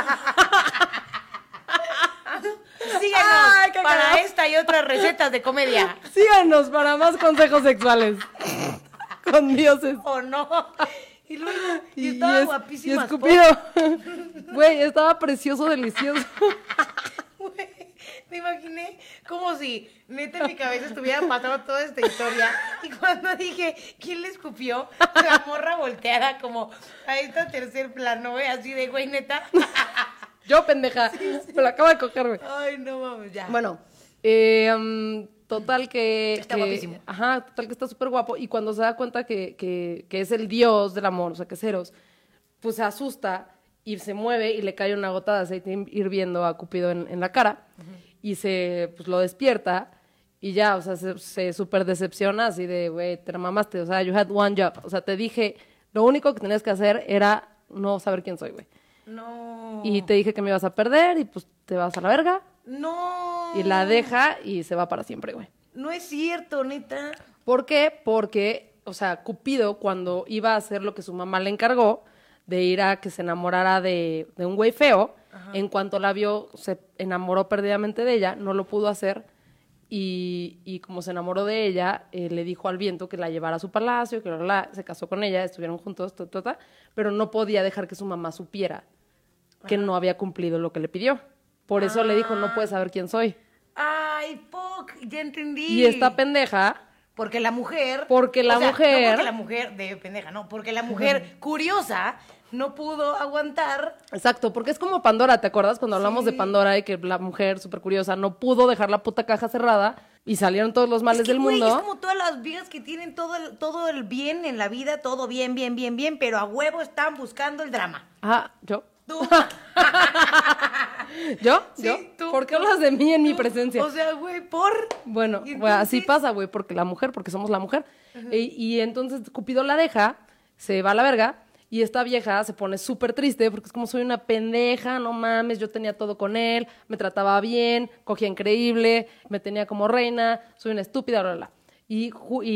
A: Síganos
B: Ay,
A: para esta y otras recetas de comedia.
B: Síganos para más consejos sexuales. Con dioses.
A: ¿O no? Y luego, y, estaba
B: es-
A: guapísima.
B: Y escupido. Güey, estaba precioso, delicioso.
A: Güey, Me imaginé como si neta en mi cabeza estuviera pasando toda esta historia. Y cuando dije, ¿quién le escupió? La morra volteada como a este tercer plano, güey, así de, güey, neta.
B: Yo, pendeja. Me lo acabo de coger, güey.
A: Ay, no mames, ya.
B: Bueno, eh, mm, total que...
A: Está
B: que-
A: guapísimo.
B: Ajá, total que está súper guapo. Y cuando se da cuenta que, que, que es el dios del amor, o sea, que es Eros, pues se asusta y se mueve y le cae una gota de aceite hirviendo a Cupido en, en la cara. Y se, pues lo despierta y ya, o sea, se, se súper decepciona así de, güey, te mamaste. O sea, you had one job. O sea, te dije, lo único que tenías que hacer era no saber quién soy, güey.
A: No.
B: Y te dije que me ibas a perder y pues te vas a la verga.
A: No.
B: Y la deja y se va para siempre, güey.
A: No es cierto, neta.
B: ¿Por qué? Porque, o sea, Cupido, cuando iba a hacer lo que su mamá le encargó, de ir a que se enamorara de, de un güey feo, en cuanto la vio, se enamoró perdidamente de ella, no lo pudo hacer. Y, y como se enamoró de ella, eh, le dijo al viento que la llevara a su palacio, que la, se casó con ella, estuvieron juntos, ta, ta, ta, pero no podía dejar que su mamá supiera que no había cumplido lo que le pidió. Por eso le dijo, no puedes saber quién soy.
A: Ay, fuck, ya entendí.
B: Y esta pendeja
A: Porque la mujer.
B: Porque la
A: o sea,
B: mujer-
A: No porque la mujer. De pendeja, no. Porque la mujer curiosa no pudo aguantar.
B: Exacto, porque es como Pandora, ¿te acuerdas? Cuando hablamos de Pandora y que la mujer súper curiosa no pudo dejar la puta caja cerrada y salieron todos los males
A: es que,
B: del
A: güey,
B: mundo.
A: es como todas las viejas que tienen todo el, todo el bien en la vida, todo bien, bien, bien, bien, pero a huevo están buscando el drama.
B: Ah, ¿yo?
A: Tú.
B: ¿Yo?
A: Sí,
B: ¿Yo?
A: tú,
B: ¿Por qué
A: tú,
B: hablas de mí en mi presencia?
A: O sea, güey, por.
B: Bueno, güey, así pasa, güey, porque la mujer, porque somos la mujer. y, y entonces Cupido la deja, se va a la verga, y esta vieja se pone súper triste porque es como soy una pendeja, no mames, yo tenía todo con él, me trataba bien, cogía increíble, me tenía como reina, soy una estúpida, bla, bla, bla. Y,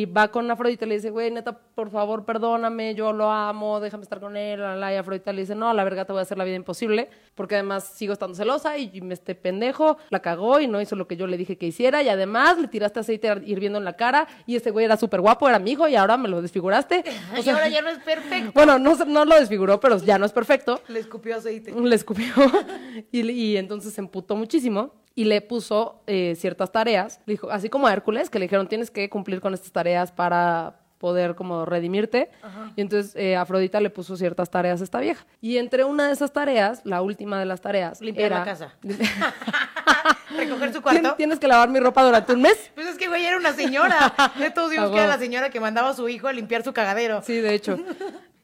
B: va con Afrodita y le dice, güey, neta, por favor, perdóname, yo lo amo, déjame estar con él, la, la. Y Afrodita le dice, no, la verga te voy a hacer la vida imposible, porque además sigo estando celosa y me este pendejo la cagó y no hizo lo que yo le dije que hiciera, y además le tiraste aceite hirviendo en la cara, y este güey era súper guapo, era mi hijo, y ahora me lo desfiguraste. O
A: y
B: sea,
A: ahora ya no es perfecto.
B: bueno, no, se- no lo desfiguró, pero ya no es perfecto.
A: Le escupió aceite.
B: Le escupió y, le- y entonces se emputó muchísimo y le puso eh, ciertas tareas. Le dijo, así como a Hércules, que le dijeron tienes que cumplir con estas tareas para poder como redimirte. Y entonces eh, Afrodita le puso ciertas tareas a esta vieja. Y entre una de esas tareas, la última de las tareas,
A: Limpiar
B: era...
A: la casa. Recoger su cuarto.
B: Tienes que lavar mi ropa durante un mes.
A: Pues es que, güey, era una señora. De todos vimos que era la señora que mandaba a su hijo a limpiar su cagadero.
B: Sí, de hecho.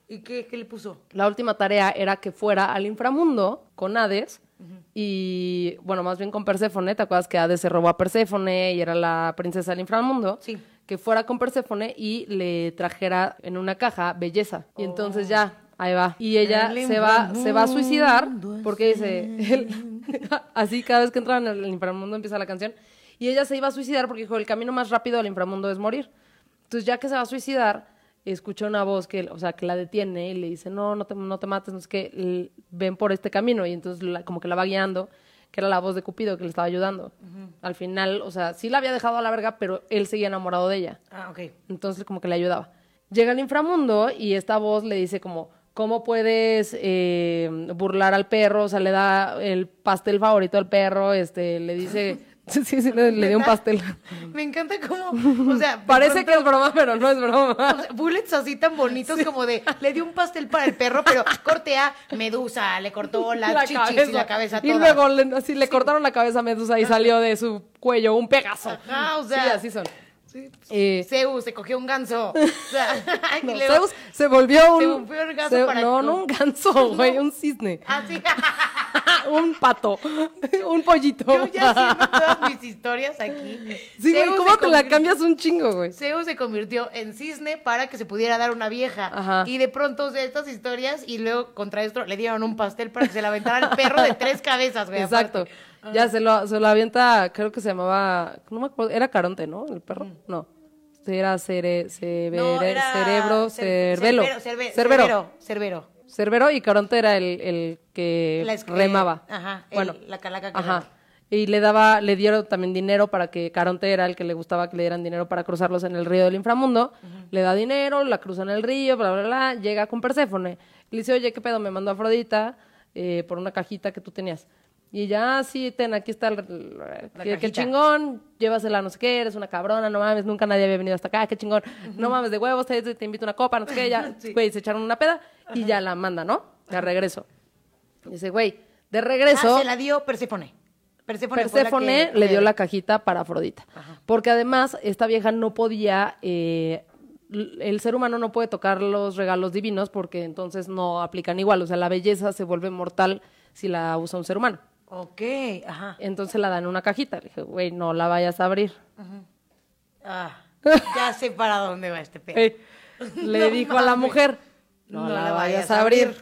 A: ¿Y qué, qué le puso?
B: La última tarea era que fuera al inframundo con Hades y, bueno, más bien con Perséfone. ¿Te acuerdas que Hades se robó a Perséfone y era la princesa del inframundo?
A: Sí.
B: Que fuera con Perséfone y le trajera en una caja belleza. Y entonces ya, ahí va. Y ella
A: El
B: se va, se va a suicidar porque dice, él- así cada vez que entra en el inframundo empieza la canción. Y ella se iba a suicidar porque dijo, el camino más rápido al inframundo es morir. Entonces, ya que se va a suicidar, escucha una voz que, o sea, que la detiene y le dice, no, no te, no te mates, no es que ven por este camino. Y entonces la- como que la va guiando, que era la voz de Cupido que le estaba ayudando. Al final, o sea, sí la había dejado a la verga, pero él seguía enamorado de ella.
A: Ah, ok.
B: Entonces como que le ayudaba. Llega al inframundo y esta voz le dice como, ¿cómo puedes eh, burlar al perro? O sea, le da el pastel favorito al perro, este, le dice, sí, sí, le, le dio un pastel.
A: Me encanta cómo, o sea,
B: Parece que es broma, pero no es broma.
A: o sea, bullets así tan bonitos como de le dio un pastel para el perro, pero corte a Medusa, le cortó la, chichis y la cabeza
B: Y
A: toda.
B: luego le, así le cortaron la cabeza a Medusa y salió de su cuello un pegaso.
A: Ajá, o sea,
B: sí, así son.
A: Sí.
B: Eh,
A: Zeus se cogió un ganso. O sea, y
B: no, Zeus se volvió un...
A: Se volvió un ganso para
B: no,
A: el-
B: no un ganso, güey, un cisne.
A: Ah, sí.
B: Un pato, un pollito.
A: Yo ya todas mis historias aquí.
B: Sí, güey, ¿cómo te la cambias un chingo, güey?
A: Zeus se convirtió en cisne para que se pudiera dar una vieja.
B: Ajá.
A: Y de pronto sea, estas historias y luego contra esto le dieron un pastel para que se la aventara el perro de tres cabezas, güey.
B: Exacto.
A: aparte.
B: Ya se lo, se lo avienta, creo que se llamaba, no me acuerdo, era Caronte, ¿no? El perro. No. Era cere, cere-
A: No, era
B: cerebro,
A: cer-
B: cervelo.
A: Cerbero,
B: Cerbero.
A: Cerbero. Cerbero.
B: Cerbero y Caronte era el, el que
A: La
B: remaba.
A: ajá, el-
B: bueno,
A: la calaca que
B: Ajá. Y le daba, le dieron también dinero para que Caronte era el que le gustaba que le dieran dinero para cruzarlos en el río del inframundo. Le da dinero, la cruza en el río, bla, bla, bla. Llega con Perséfone. Le dice, oye, ¿qué pedo? Me mandó Afrodita eh, por una cajita que tú tenías. Y ya, "Ah, sí, ten, aquí está el, el- qué- qué, chingón, llévasela, no sé qué, eres una cabrona, no mames, nunca nadie había venido hasta acá, qué chingón, no mames de huevos, te, te invito una copa, no sé qué, ya,
A: Sí.
B: güey, se echaron una peda y ya la manda, ¿no? De regreso. Dice, güey, de regreso,
A: Ah, se la dio Perséfone que-
B: le dio la cajita para Afrodita. Porque además, esta vieja no podía, eh, el ser humano no puede tocar los regalos divinos porque entonces no aplican igual, o sea, la belleza se vuelve mortal si la usa un ser humano.
A: Ok, ajá.
B: Entonces la dan en una cajita. Le dije, güey, no la vayas a abrir.
A: Ah, ya sé para dónde va este pedo.
B: Eh, le
A: No
B: dijo a la mujer, no, la, vayas a abrir.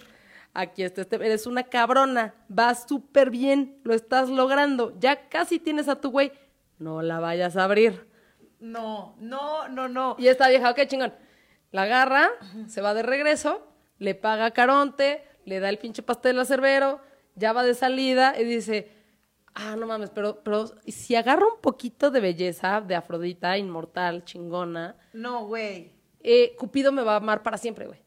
B: Aquí está este, eres una cabrona, vas súper bien, lo estás logrando, ya casi tienes a tu güey, no la vayas a abrir.
A: No, no, no, no.
B: Y esta vieja, ok, chingón, la agarra, se va de regreso, le paga a Caronte, le da el pinche pastel a Cerbero, ya va de salida y dice, ah, no mames, pero, pero si agarro un poquito de belleza de Afrodita, inmortal, chingona,
A: No, güey.
B: eh, Cupido me va a amar para siempre, güey.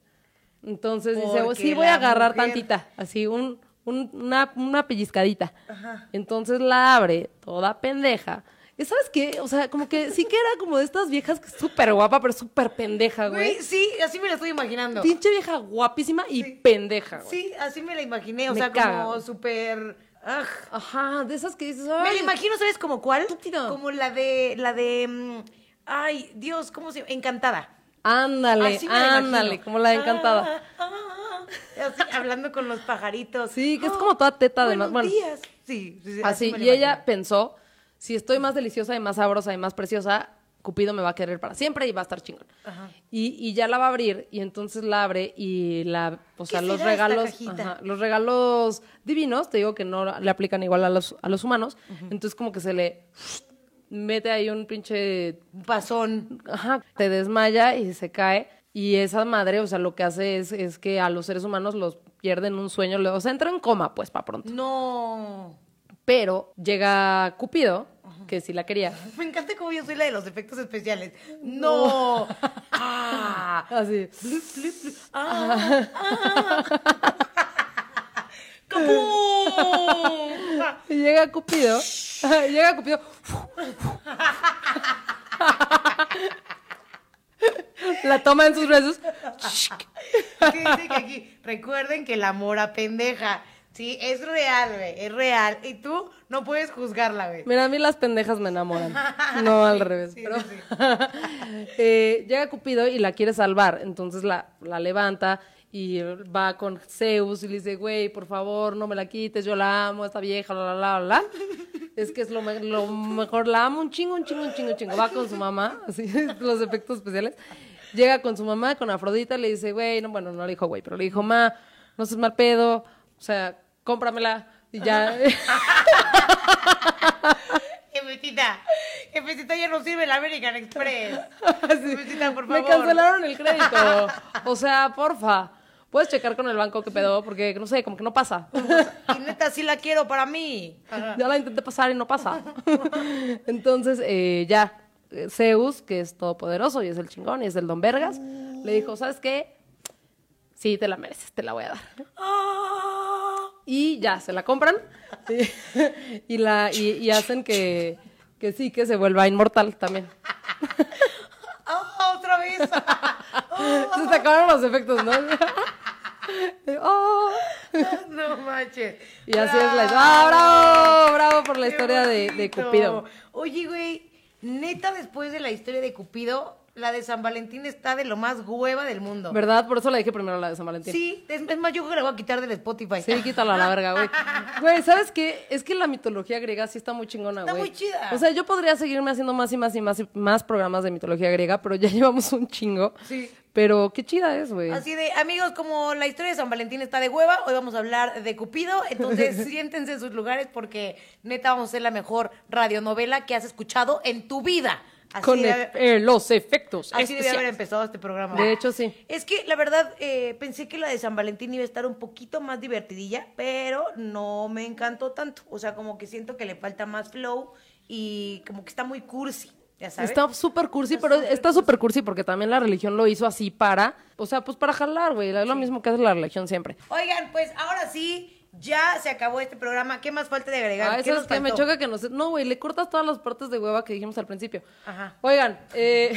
B: Entonces dice,
A: Porque
B: sí, voy a agarrar
A: mujer-
B: tantita, así, un, un- una, una pellizcadita. Entonces la abre, toda pendeja. ¿Y sabes qué? O sea, como que sí que era como de estas viejas que súper guapa, pero súper pendeja, güey.
A: Güey, sí, así me la estoy imaginando.
B: Pinche vieja guapísima y
A: Sí.
B: pendeja, güey.
A: Sí, así me la imaginé. O
B: Me
A: sea,
B: caga,
A: como súper.
B: Ajá, de esas que dices,
A: Me la imagino, ¿sabes como cuál? Como la de. La de. mm, Ay, Dios, ¿cómo se llama? Encantada.
B: Ándale,
A: Así
B: ándale, como la de encantada.
A: Ah, ah, ah. Así, hablando con los pajaritos.
B: Sí, que es como toda teta, además.
A: Buenos
B: Bueno,
A: días. Sí, sí, sí,
B: Así, y ella pensó, si estoy más deliciosa y más sabrosa y más preciosa, Cupido me va a querer para siempre y va a estar chingón.
A: Ajá.
B: Y, y ya la va a abrir y entonces la abre y la, o sea, los regalos, ajá, los regalos divinos, te digo que no le aplican igual a los, a los humanos, entonces como que se le mete ahí un pinche
A: pasón.
B: Ajá, te desmaya y se cae. Y esa madre, o sea, lo que hace es, es que a los seres humanos los pierden un sueño, o sea, entra en coma, pues, para pronto.
A: No.
B: Pero llega Cupido, que sí la quería.
A: Me encanta cómo yo soy la de los efectos especiales. No. ah.
B: Así.
A: Blup, blup, blup. Ah, ah.
B: Y llega Cupido. llega Cupido. la toma en sus brazos.
A: ¿Qué dice que aquí? Recuerden que la mora pendeja. Sí, es real, güey. Es real. Y tú no puedes juzgarla, güey.
B: Mira, a mí las pendejas me enamoran. No al revés.
A: Sí,
B: pero-
A: sí.
B: Eh, llega Cupido y la quiere salvar. Entonces la, la levanta y va con Zeus y le dice, güey, por favor, no me la quites, yo la amo, esta vieja, la, la, la, la. Es que es lo, me- lo mejor, la amo un chingo, un chingo, un chingo, un chingo. Va con su mamá, así, los efectos especiales. Llega con su mamá, con Afrodita, le dice, güey, no, bueno, no le dijo güey, pero le dijo, ma, no seas mal pedo, o sea, cómpramela. Y ya,
A: Jefecita, jefecita, ya no sirve el American Express. Jefecita, por
B: Me
A: favor.
B: cancelaron el crédito. O sea, porfa. Puedes checar con el banco qué pedo, porque no sé, como que no pasa.
A: Y neta, sí la quiero para mí.
B: Ya la intenté pasar y no pasa. Entonces, eh, ya, eh, Zeus, que es todopoderoso y es el chingón y es el don Vergas, le dijo, ¿sabes qué? Sí, te la mereces, te la voy a dar.
A: Ah.
B: Y ya, se la compran y, y la, y, y hacen que, que sí, que se vuelva inmortal también.
A: Ah, otra vez.
B: Se te acabaron los efectos, ¿no? Oh.
A: No manches.
B: Y así es la ¡Ah, bravo! Bravo por la
A: Qué
B: historia de. Cupido.
A: Oye, güey, neta, después de la historia de Cupido, la de San Valentín está de lo más hueva del mundo.
B: ¿Verdad? Por eso la dije primero la de San Valentín.
A: Sí, es, es más, yo creo que la voy a quitar del Spotify.
B: Sí, quítala a la verga, güey. Güey, ¿sabes qué? Es que la mitología griega sí está muy chingona,
A: Está
B: güey.
A: muy chida.
B: O sea, yo podría seguirme haciendo más y más y más y más programas de mitología griega, pero ya llevamos un chingo.
A: Sí.
B: Pero qué chida es, güey.
A: Así de, amigos, como la historia de San Valentín está de hueva, hoy vamos a hablar de Cupido, entonces siéntense en sus lugares porque neta vamos a hacer la mejor radionovela que has escuchado en tu vida. Así
B: Con e- eh, los efectos
A: Así debe haber
B: especiales.
A: empezado este programa.
B: De hecho, sí.
A: Es que la verdad eh, pensé que la de San Valentín iba a estar un poquito más divertidilla, pero no me encantó tanto. O sea, como que siento que le falta más flow y como que está muy cursi, ya sabes.
B: Está súper cursi, pero está súper cursi porque también la religión lo hizo así para, o sea, pues para jalar, güey. Es lo mismo que hace la religión siempre.
A: Oigan, pues ahora sí, ya se acabó este programa. ¿Qué más falta de agregar?
B: Ah,
A: ¿Qué
B: eso es que me choca que no sé. No, güey, le cortas todas las partes de hueva que dijimos al principio.
A: Ajá.
B: Oigan, eh.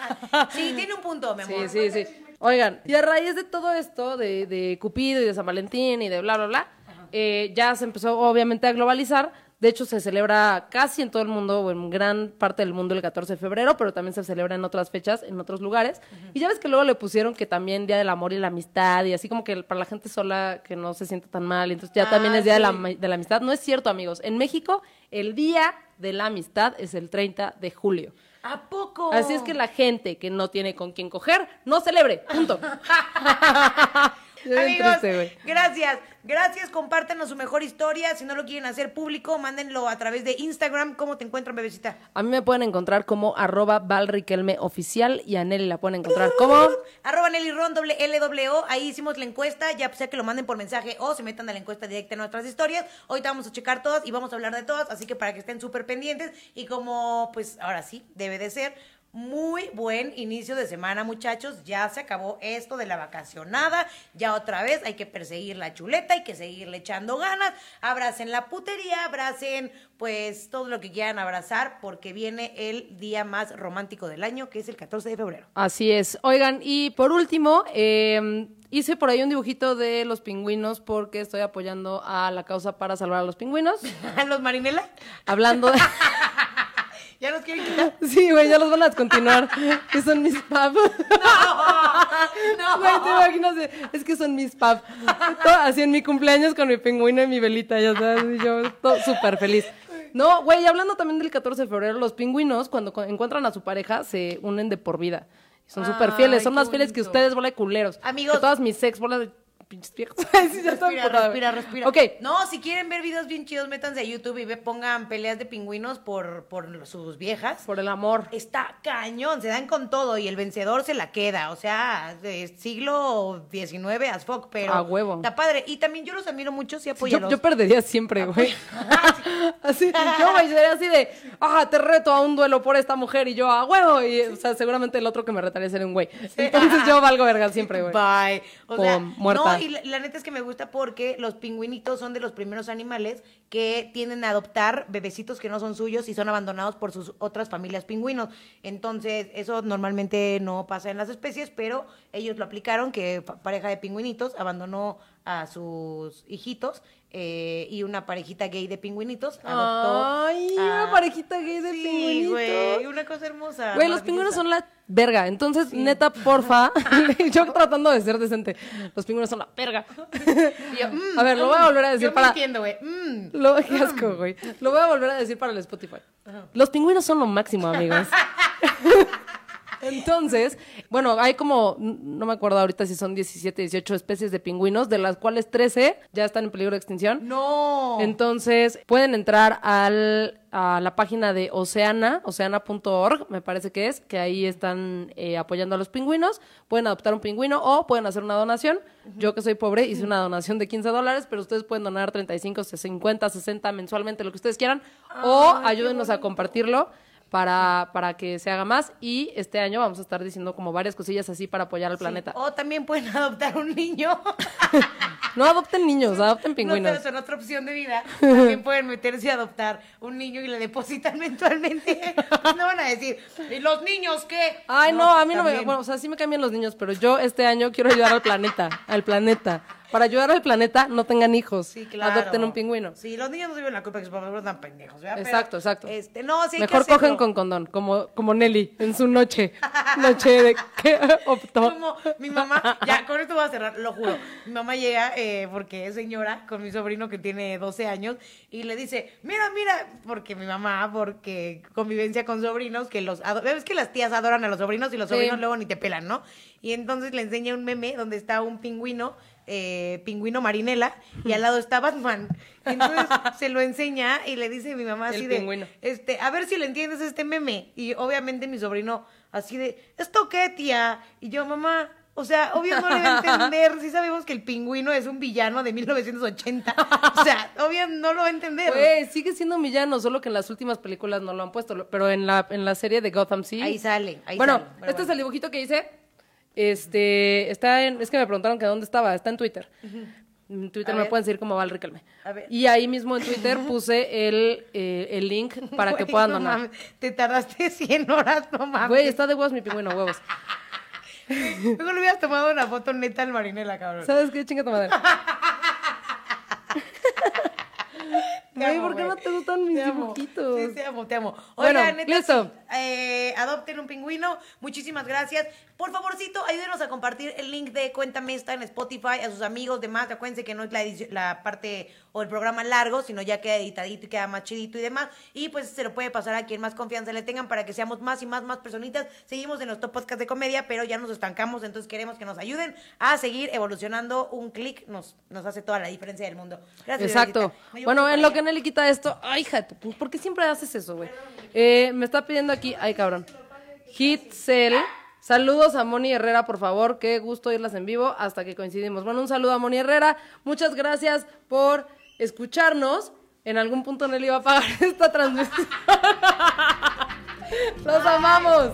A: Sí, tiene un punto, mi amor.
B: Sí, sí, sí. Oigan, y a raíz de todo esto, de, de Cupido y de San Valentín y de bla, bla, bla, eh, ya se empezó obviamente a globalizar. De hecho, se celebra casi en todo el mundo, o en gran parte del mundo, el 14 de febrero, pero también se celebra en otras fechas, en otros lugares. Y ya ves que luego le pusieron que también Día del Amor y la Amistad, y así como que para la gente sola que no se siente tan mal, entonces ya
A: Ah,
B: también es Día la, de la Amistad. No es cierto, amigos. En México, el Día de la Amistad es el 30 de julio.
A: ¿A poco?
B: Así es que la gente que no tiene con quién coger, no celebre. Punto.
A: Amigos, gracias. Gracias, compártanos su mejor historia. Si no lo quieren hacer público, mándenlo a través de Instagram. ¿Cómo te encuentran, bebecita?
B: A mí me pueden encontrar como arroba valriquelme oficial y a Nelly la pueden encontrar como...
A: Arroba Nelly Ron, doble L, doble O. Ahí hicimos la encuesta. Ya sea que lo manden por mensaje o se metan a la encuesta directa en nuestras historias. Ahorita vamos a checar todas y vamos a hablar de todas. Así que para que estén súper pendientes. Y como, pues ahora sí, debe de ser. Muy buen inicio de semana, muchachos. Ya se acabó esto de la vacacionada. Ya otra vez hay que perseguir la chuleta, hay que seguirle echando ganas. Abracen la putería, abracen pues todo lo que quieran abrazar, porque viene el día más romántico del año, que es el 14 de febrero.
B: Así es. Oigan, y por último, eh, hice por ahí un dibujito de los pingüinos porque estoy apoyando a la causa para salvar a los pingüinos.
A: ¿Los Marinela?
B: Hablando de...
A: ¿Ya los quieren quitar?
B: Sí, güey, ya los van a descontinuar. Que son mis pap.
A: No,
B: Güey, te imaginas, de- es que son mis pap. Así en mi cumpleaños con mi pingüino y mi velita, ya sabes, y yo súper feliz. No, güey, y hablando también del 14 de febrero, los pingüinos cuando encuentran a su pareja se unen de por vida. Son súper fieles, son más fieles que ustedes, bola de culeros.
A: Amigos.
B: Que todas mis ex, bola de pinches viejas. Ay, sí, ya estoy
A: Respira, respira, respira.
B: Ok,
A: No, si quieren ver videos bien chidos, métanse a YouTube y ve, pongan peleas de pingüinos por, por sus viejas.
B: por el amor.
A: Está cañón, se dan con todo y el vencedor se la queda. O sea, de siglo XIX as fuck, pero.
B: A huevo.
A: Está padre. Y también yo los admiro mucho, sí
B: Yo,
A: apóyalos.
B: yo perdería siempre, güey. así, yo, güey, sería así de, ah, te reto a un duelo por esta mujer y yo, a huevo. Y, o sea, seguramente el otro que me retaría sería un güey. Entonces yo valgo verga siempre, güey.
A: Bye. O sea,
B: muerta.
A: no, y la, la neta es que me gusta porque los pingüinitos son de los primeros animales que tienden a adoptar bebecitos que no son suyos y son abandonados por sus otras familias pingüinos. Entonces, eso normalmente no pasa en las especies, pero ellos lo aplicaron, que pa- pareja de pingüinitos abandonó a sus hijitos eh, y una parejita gay de pingüinitos adoptó.
B: Ay,
A: a-
B: una parejita gay de
A: Sí,
B: pingüinitos.
A: güey, una cosa hermosa.
B: Güey, los pingüinos son la verga. Entonces, neta, porfa. yo tratando de ser decente. Los pingüinos son la verga.
A: Yo, mm,
B: a ver, lo voy a volver a decir
A: yo
B: para.
A: entiendo, güey. mm.
B: Lo, qué asco, güey. Lo voy a volver a decir para el Spotify. Los pingüinos son lo máximo, amigos. Entonces, bueno, hay como, no me acuerdo ahorita si son 17, 18 especies de pingüinos, de las cuales 13 ya están en peligro de extinción.
A: No.
B: Entonces, pueden entrar al, a la página de Oceana, oceana.org, me parece que es, que ahí están eh, apoyando a los pingüinos. Pueden adoptar un pingüino o pueden hacer una donación. Yo que soy pobre hice una donación de 15 dólares, pero ustedes pueden donar 35, 50, 60 mensualmente, lo que ustedes quieran. o ayúdenos a compartirlo para, para que se haga más. Y este año vamos a estar diciendo como varias cosillas así para apoyar al planeta.
A: O también pueden adoptar un niño.
B: No adopten niños, adopten
A: No,
B: pingüinos.
A: pero son otra opción de vida. También pueden meterse a adoptar un niño y le depositan mensualmente. no van a decir, ¿y los niños qué?
B: Ay, no, a mí no me. Bueno, o sea, sí me cambian los niños, pero yo este año quiero ayudar al planeta. Al planeta. Para ayudar al planeta, no tengan hijos.
A: Sí, claro.
B: Adopten un pingüino.
A: Sí, los niños no viven la culpa que sus papás tan pendejos, ¿verdad? Pero,
B: Exacto, exacto.
A: Este, no, sí hay que
B: Mejor cogen con condón, como, como Nelly en su noche. Noche de que optó.
A: Como mi mamá, ya con esto voy a cerrar, lo juro. Mi mamá llega, eh, porque es señora, con mi sobrino que tiene 12 años, y le dice, mira, mira, porque mi mamá, porque convivencia con sobrinos, que los ves que las tías adoran a los sobrinos y los
B: Sí.
A: sobrinos luego ni te pelan, ¿no? Y entonces le enseña un meme donde está un pingüino, eh, pingüino marinela, y al lado está Batman. Entonces se lo enseña y le dice a mi mamá
B: El
A: así de,
B: pingüino.
A: este, a ver si le entiendes este meme. Y obviamente mi sobrino así de, ¿esto qué, tía? Y yo, mamá, o sea, obvio no le va a entender. Sí sabemos que el pingüino es un villano de 1980. O sea, obvio no lo va a entender.
B: Güey, sigue siendo un villano, solo que en las últimas películas no lo han puesto. Pero en la, en la serie de Gotham sí.
A: Ahí sale, ahí
B: bueno,
A: sale,
B: este
A: bueno.
B: es el dibujito que hice. Este, está en, es que me preguntaron que dónde estaba, está en Twitter. En Twitter
A: A
B: me
A: ver.
B: pueden seguir como Val Riquelme.
A: A ver.
B: Y ahí mismo en Twitter puse el, eh, el link para que
A: Güey,
B: puedan
A: no
B: donar.
A: mames, te tardaste 100 horas, no mames.
B: Güey, está de huevos mi pingüino, huevos.
A: Luego le hubieras tomado una foto neta al marinela, cabrón.
B: ¿Sabes qué? Chinga tu madre. Güey, ¿por qué no te gustan mis
A: Te
B: dibujitos?
A: Sí, te amo, te amo.
B: Bueno,
A: Oigan, neta,
B: listo.
A: eh, adopten un pingüino. Muchísimas gracias. Por favorcito, ayúdenos a compartir el link de Cuéntame esta en Spotify a sus amigos, demás. Acuérdense que no es la, la parte o el programa largo, sino ya queda editadito y queda más chidito y demás. Y pues se lo puede pasar a quien más confianza le tengan para que seamos más y más, más personitas. Seguimos en nuestro podcast de comedia, pero ya nos estancamos, entonces queremos que nos ayuden a seguir evolucionando. Un clic nos, nos hace toda la diferencia del mundo. Gracias.
B: Exacto. Bueno, en lo que Nelly quita esto, ay, hija, de tu pu- ¿por qué siempre haces eso, güey? Eh, me está pidiendo aquí, ay, cabrón. Hitcel. Saludos a Moni Herrera, por favor. Qué gusto irlas en vivo hasta que coincidimos. Bueno, un saludo a Moni Herrera. Muchas gracias por escucharnos. En algún punto Nelly va a pagar esta transmisión. Los amamos.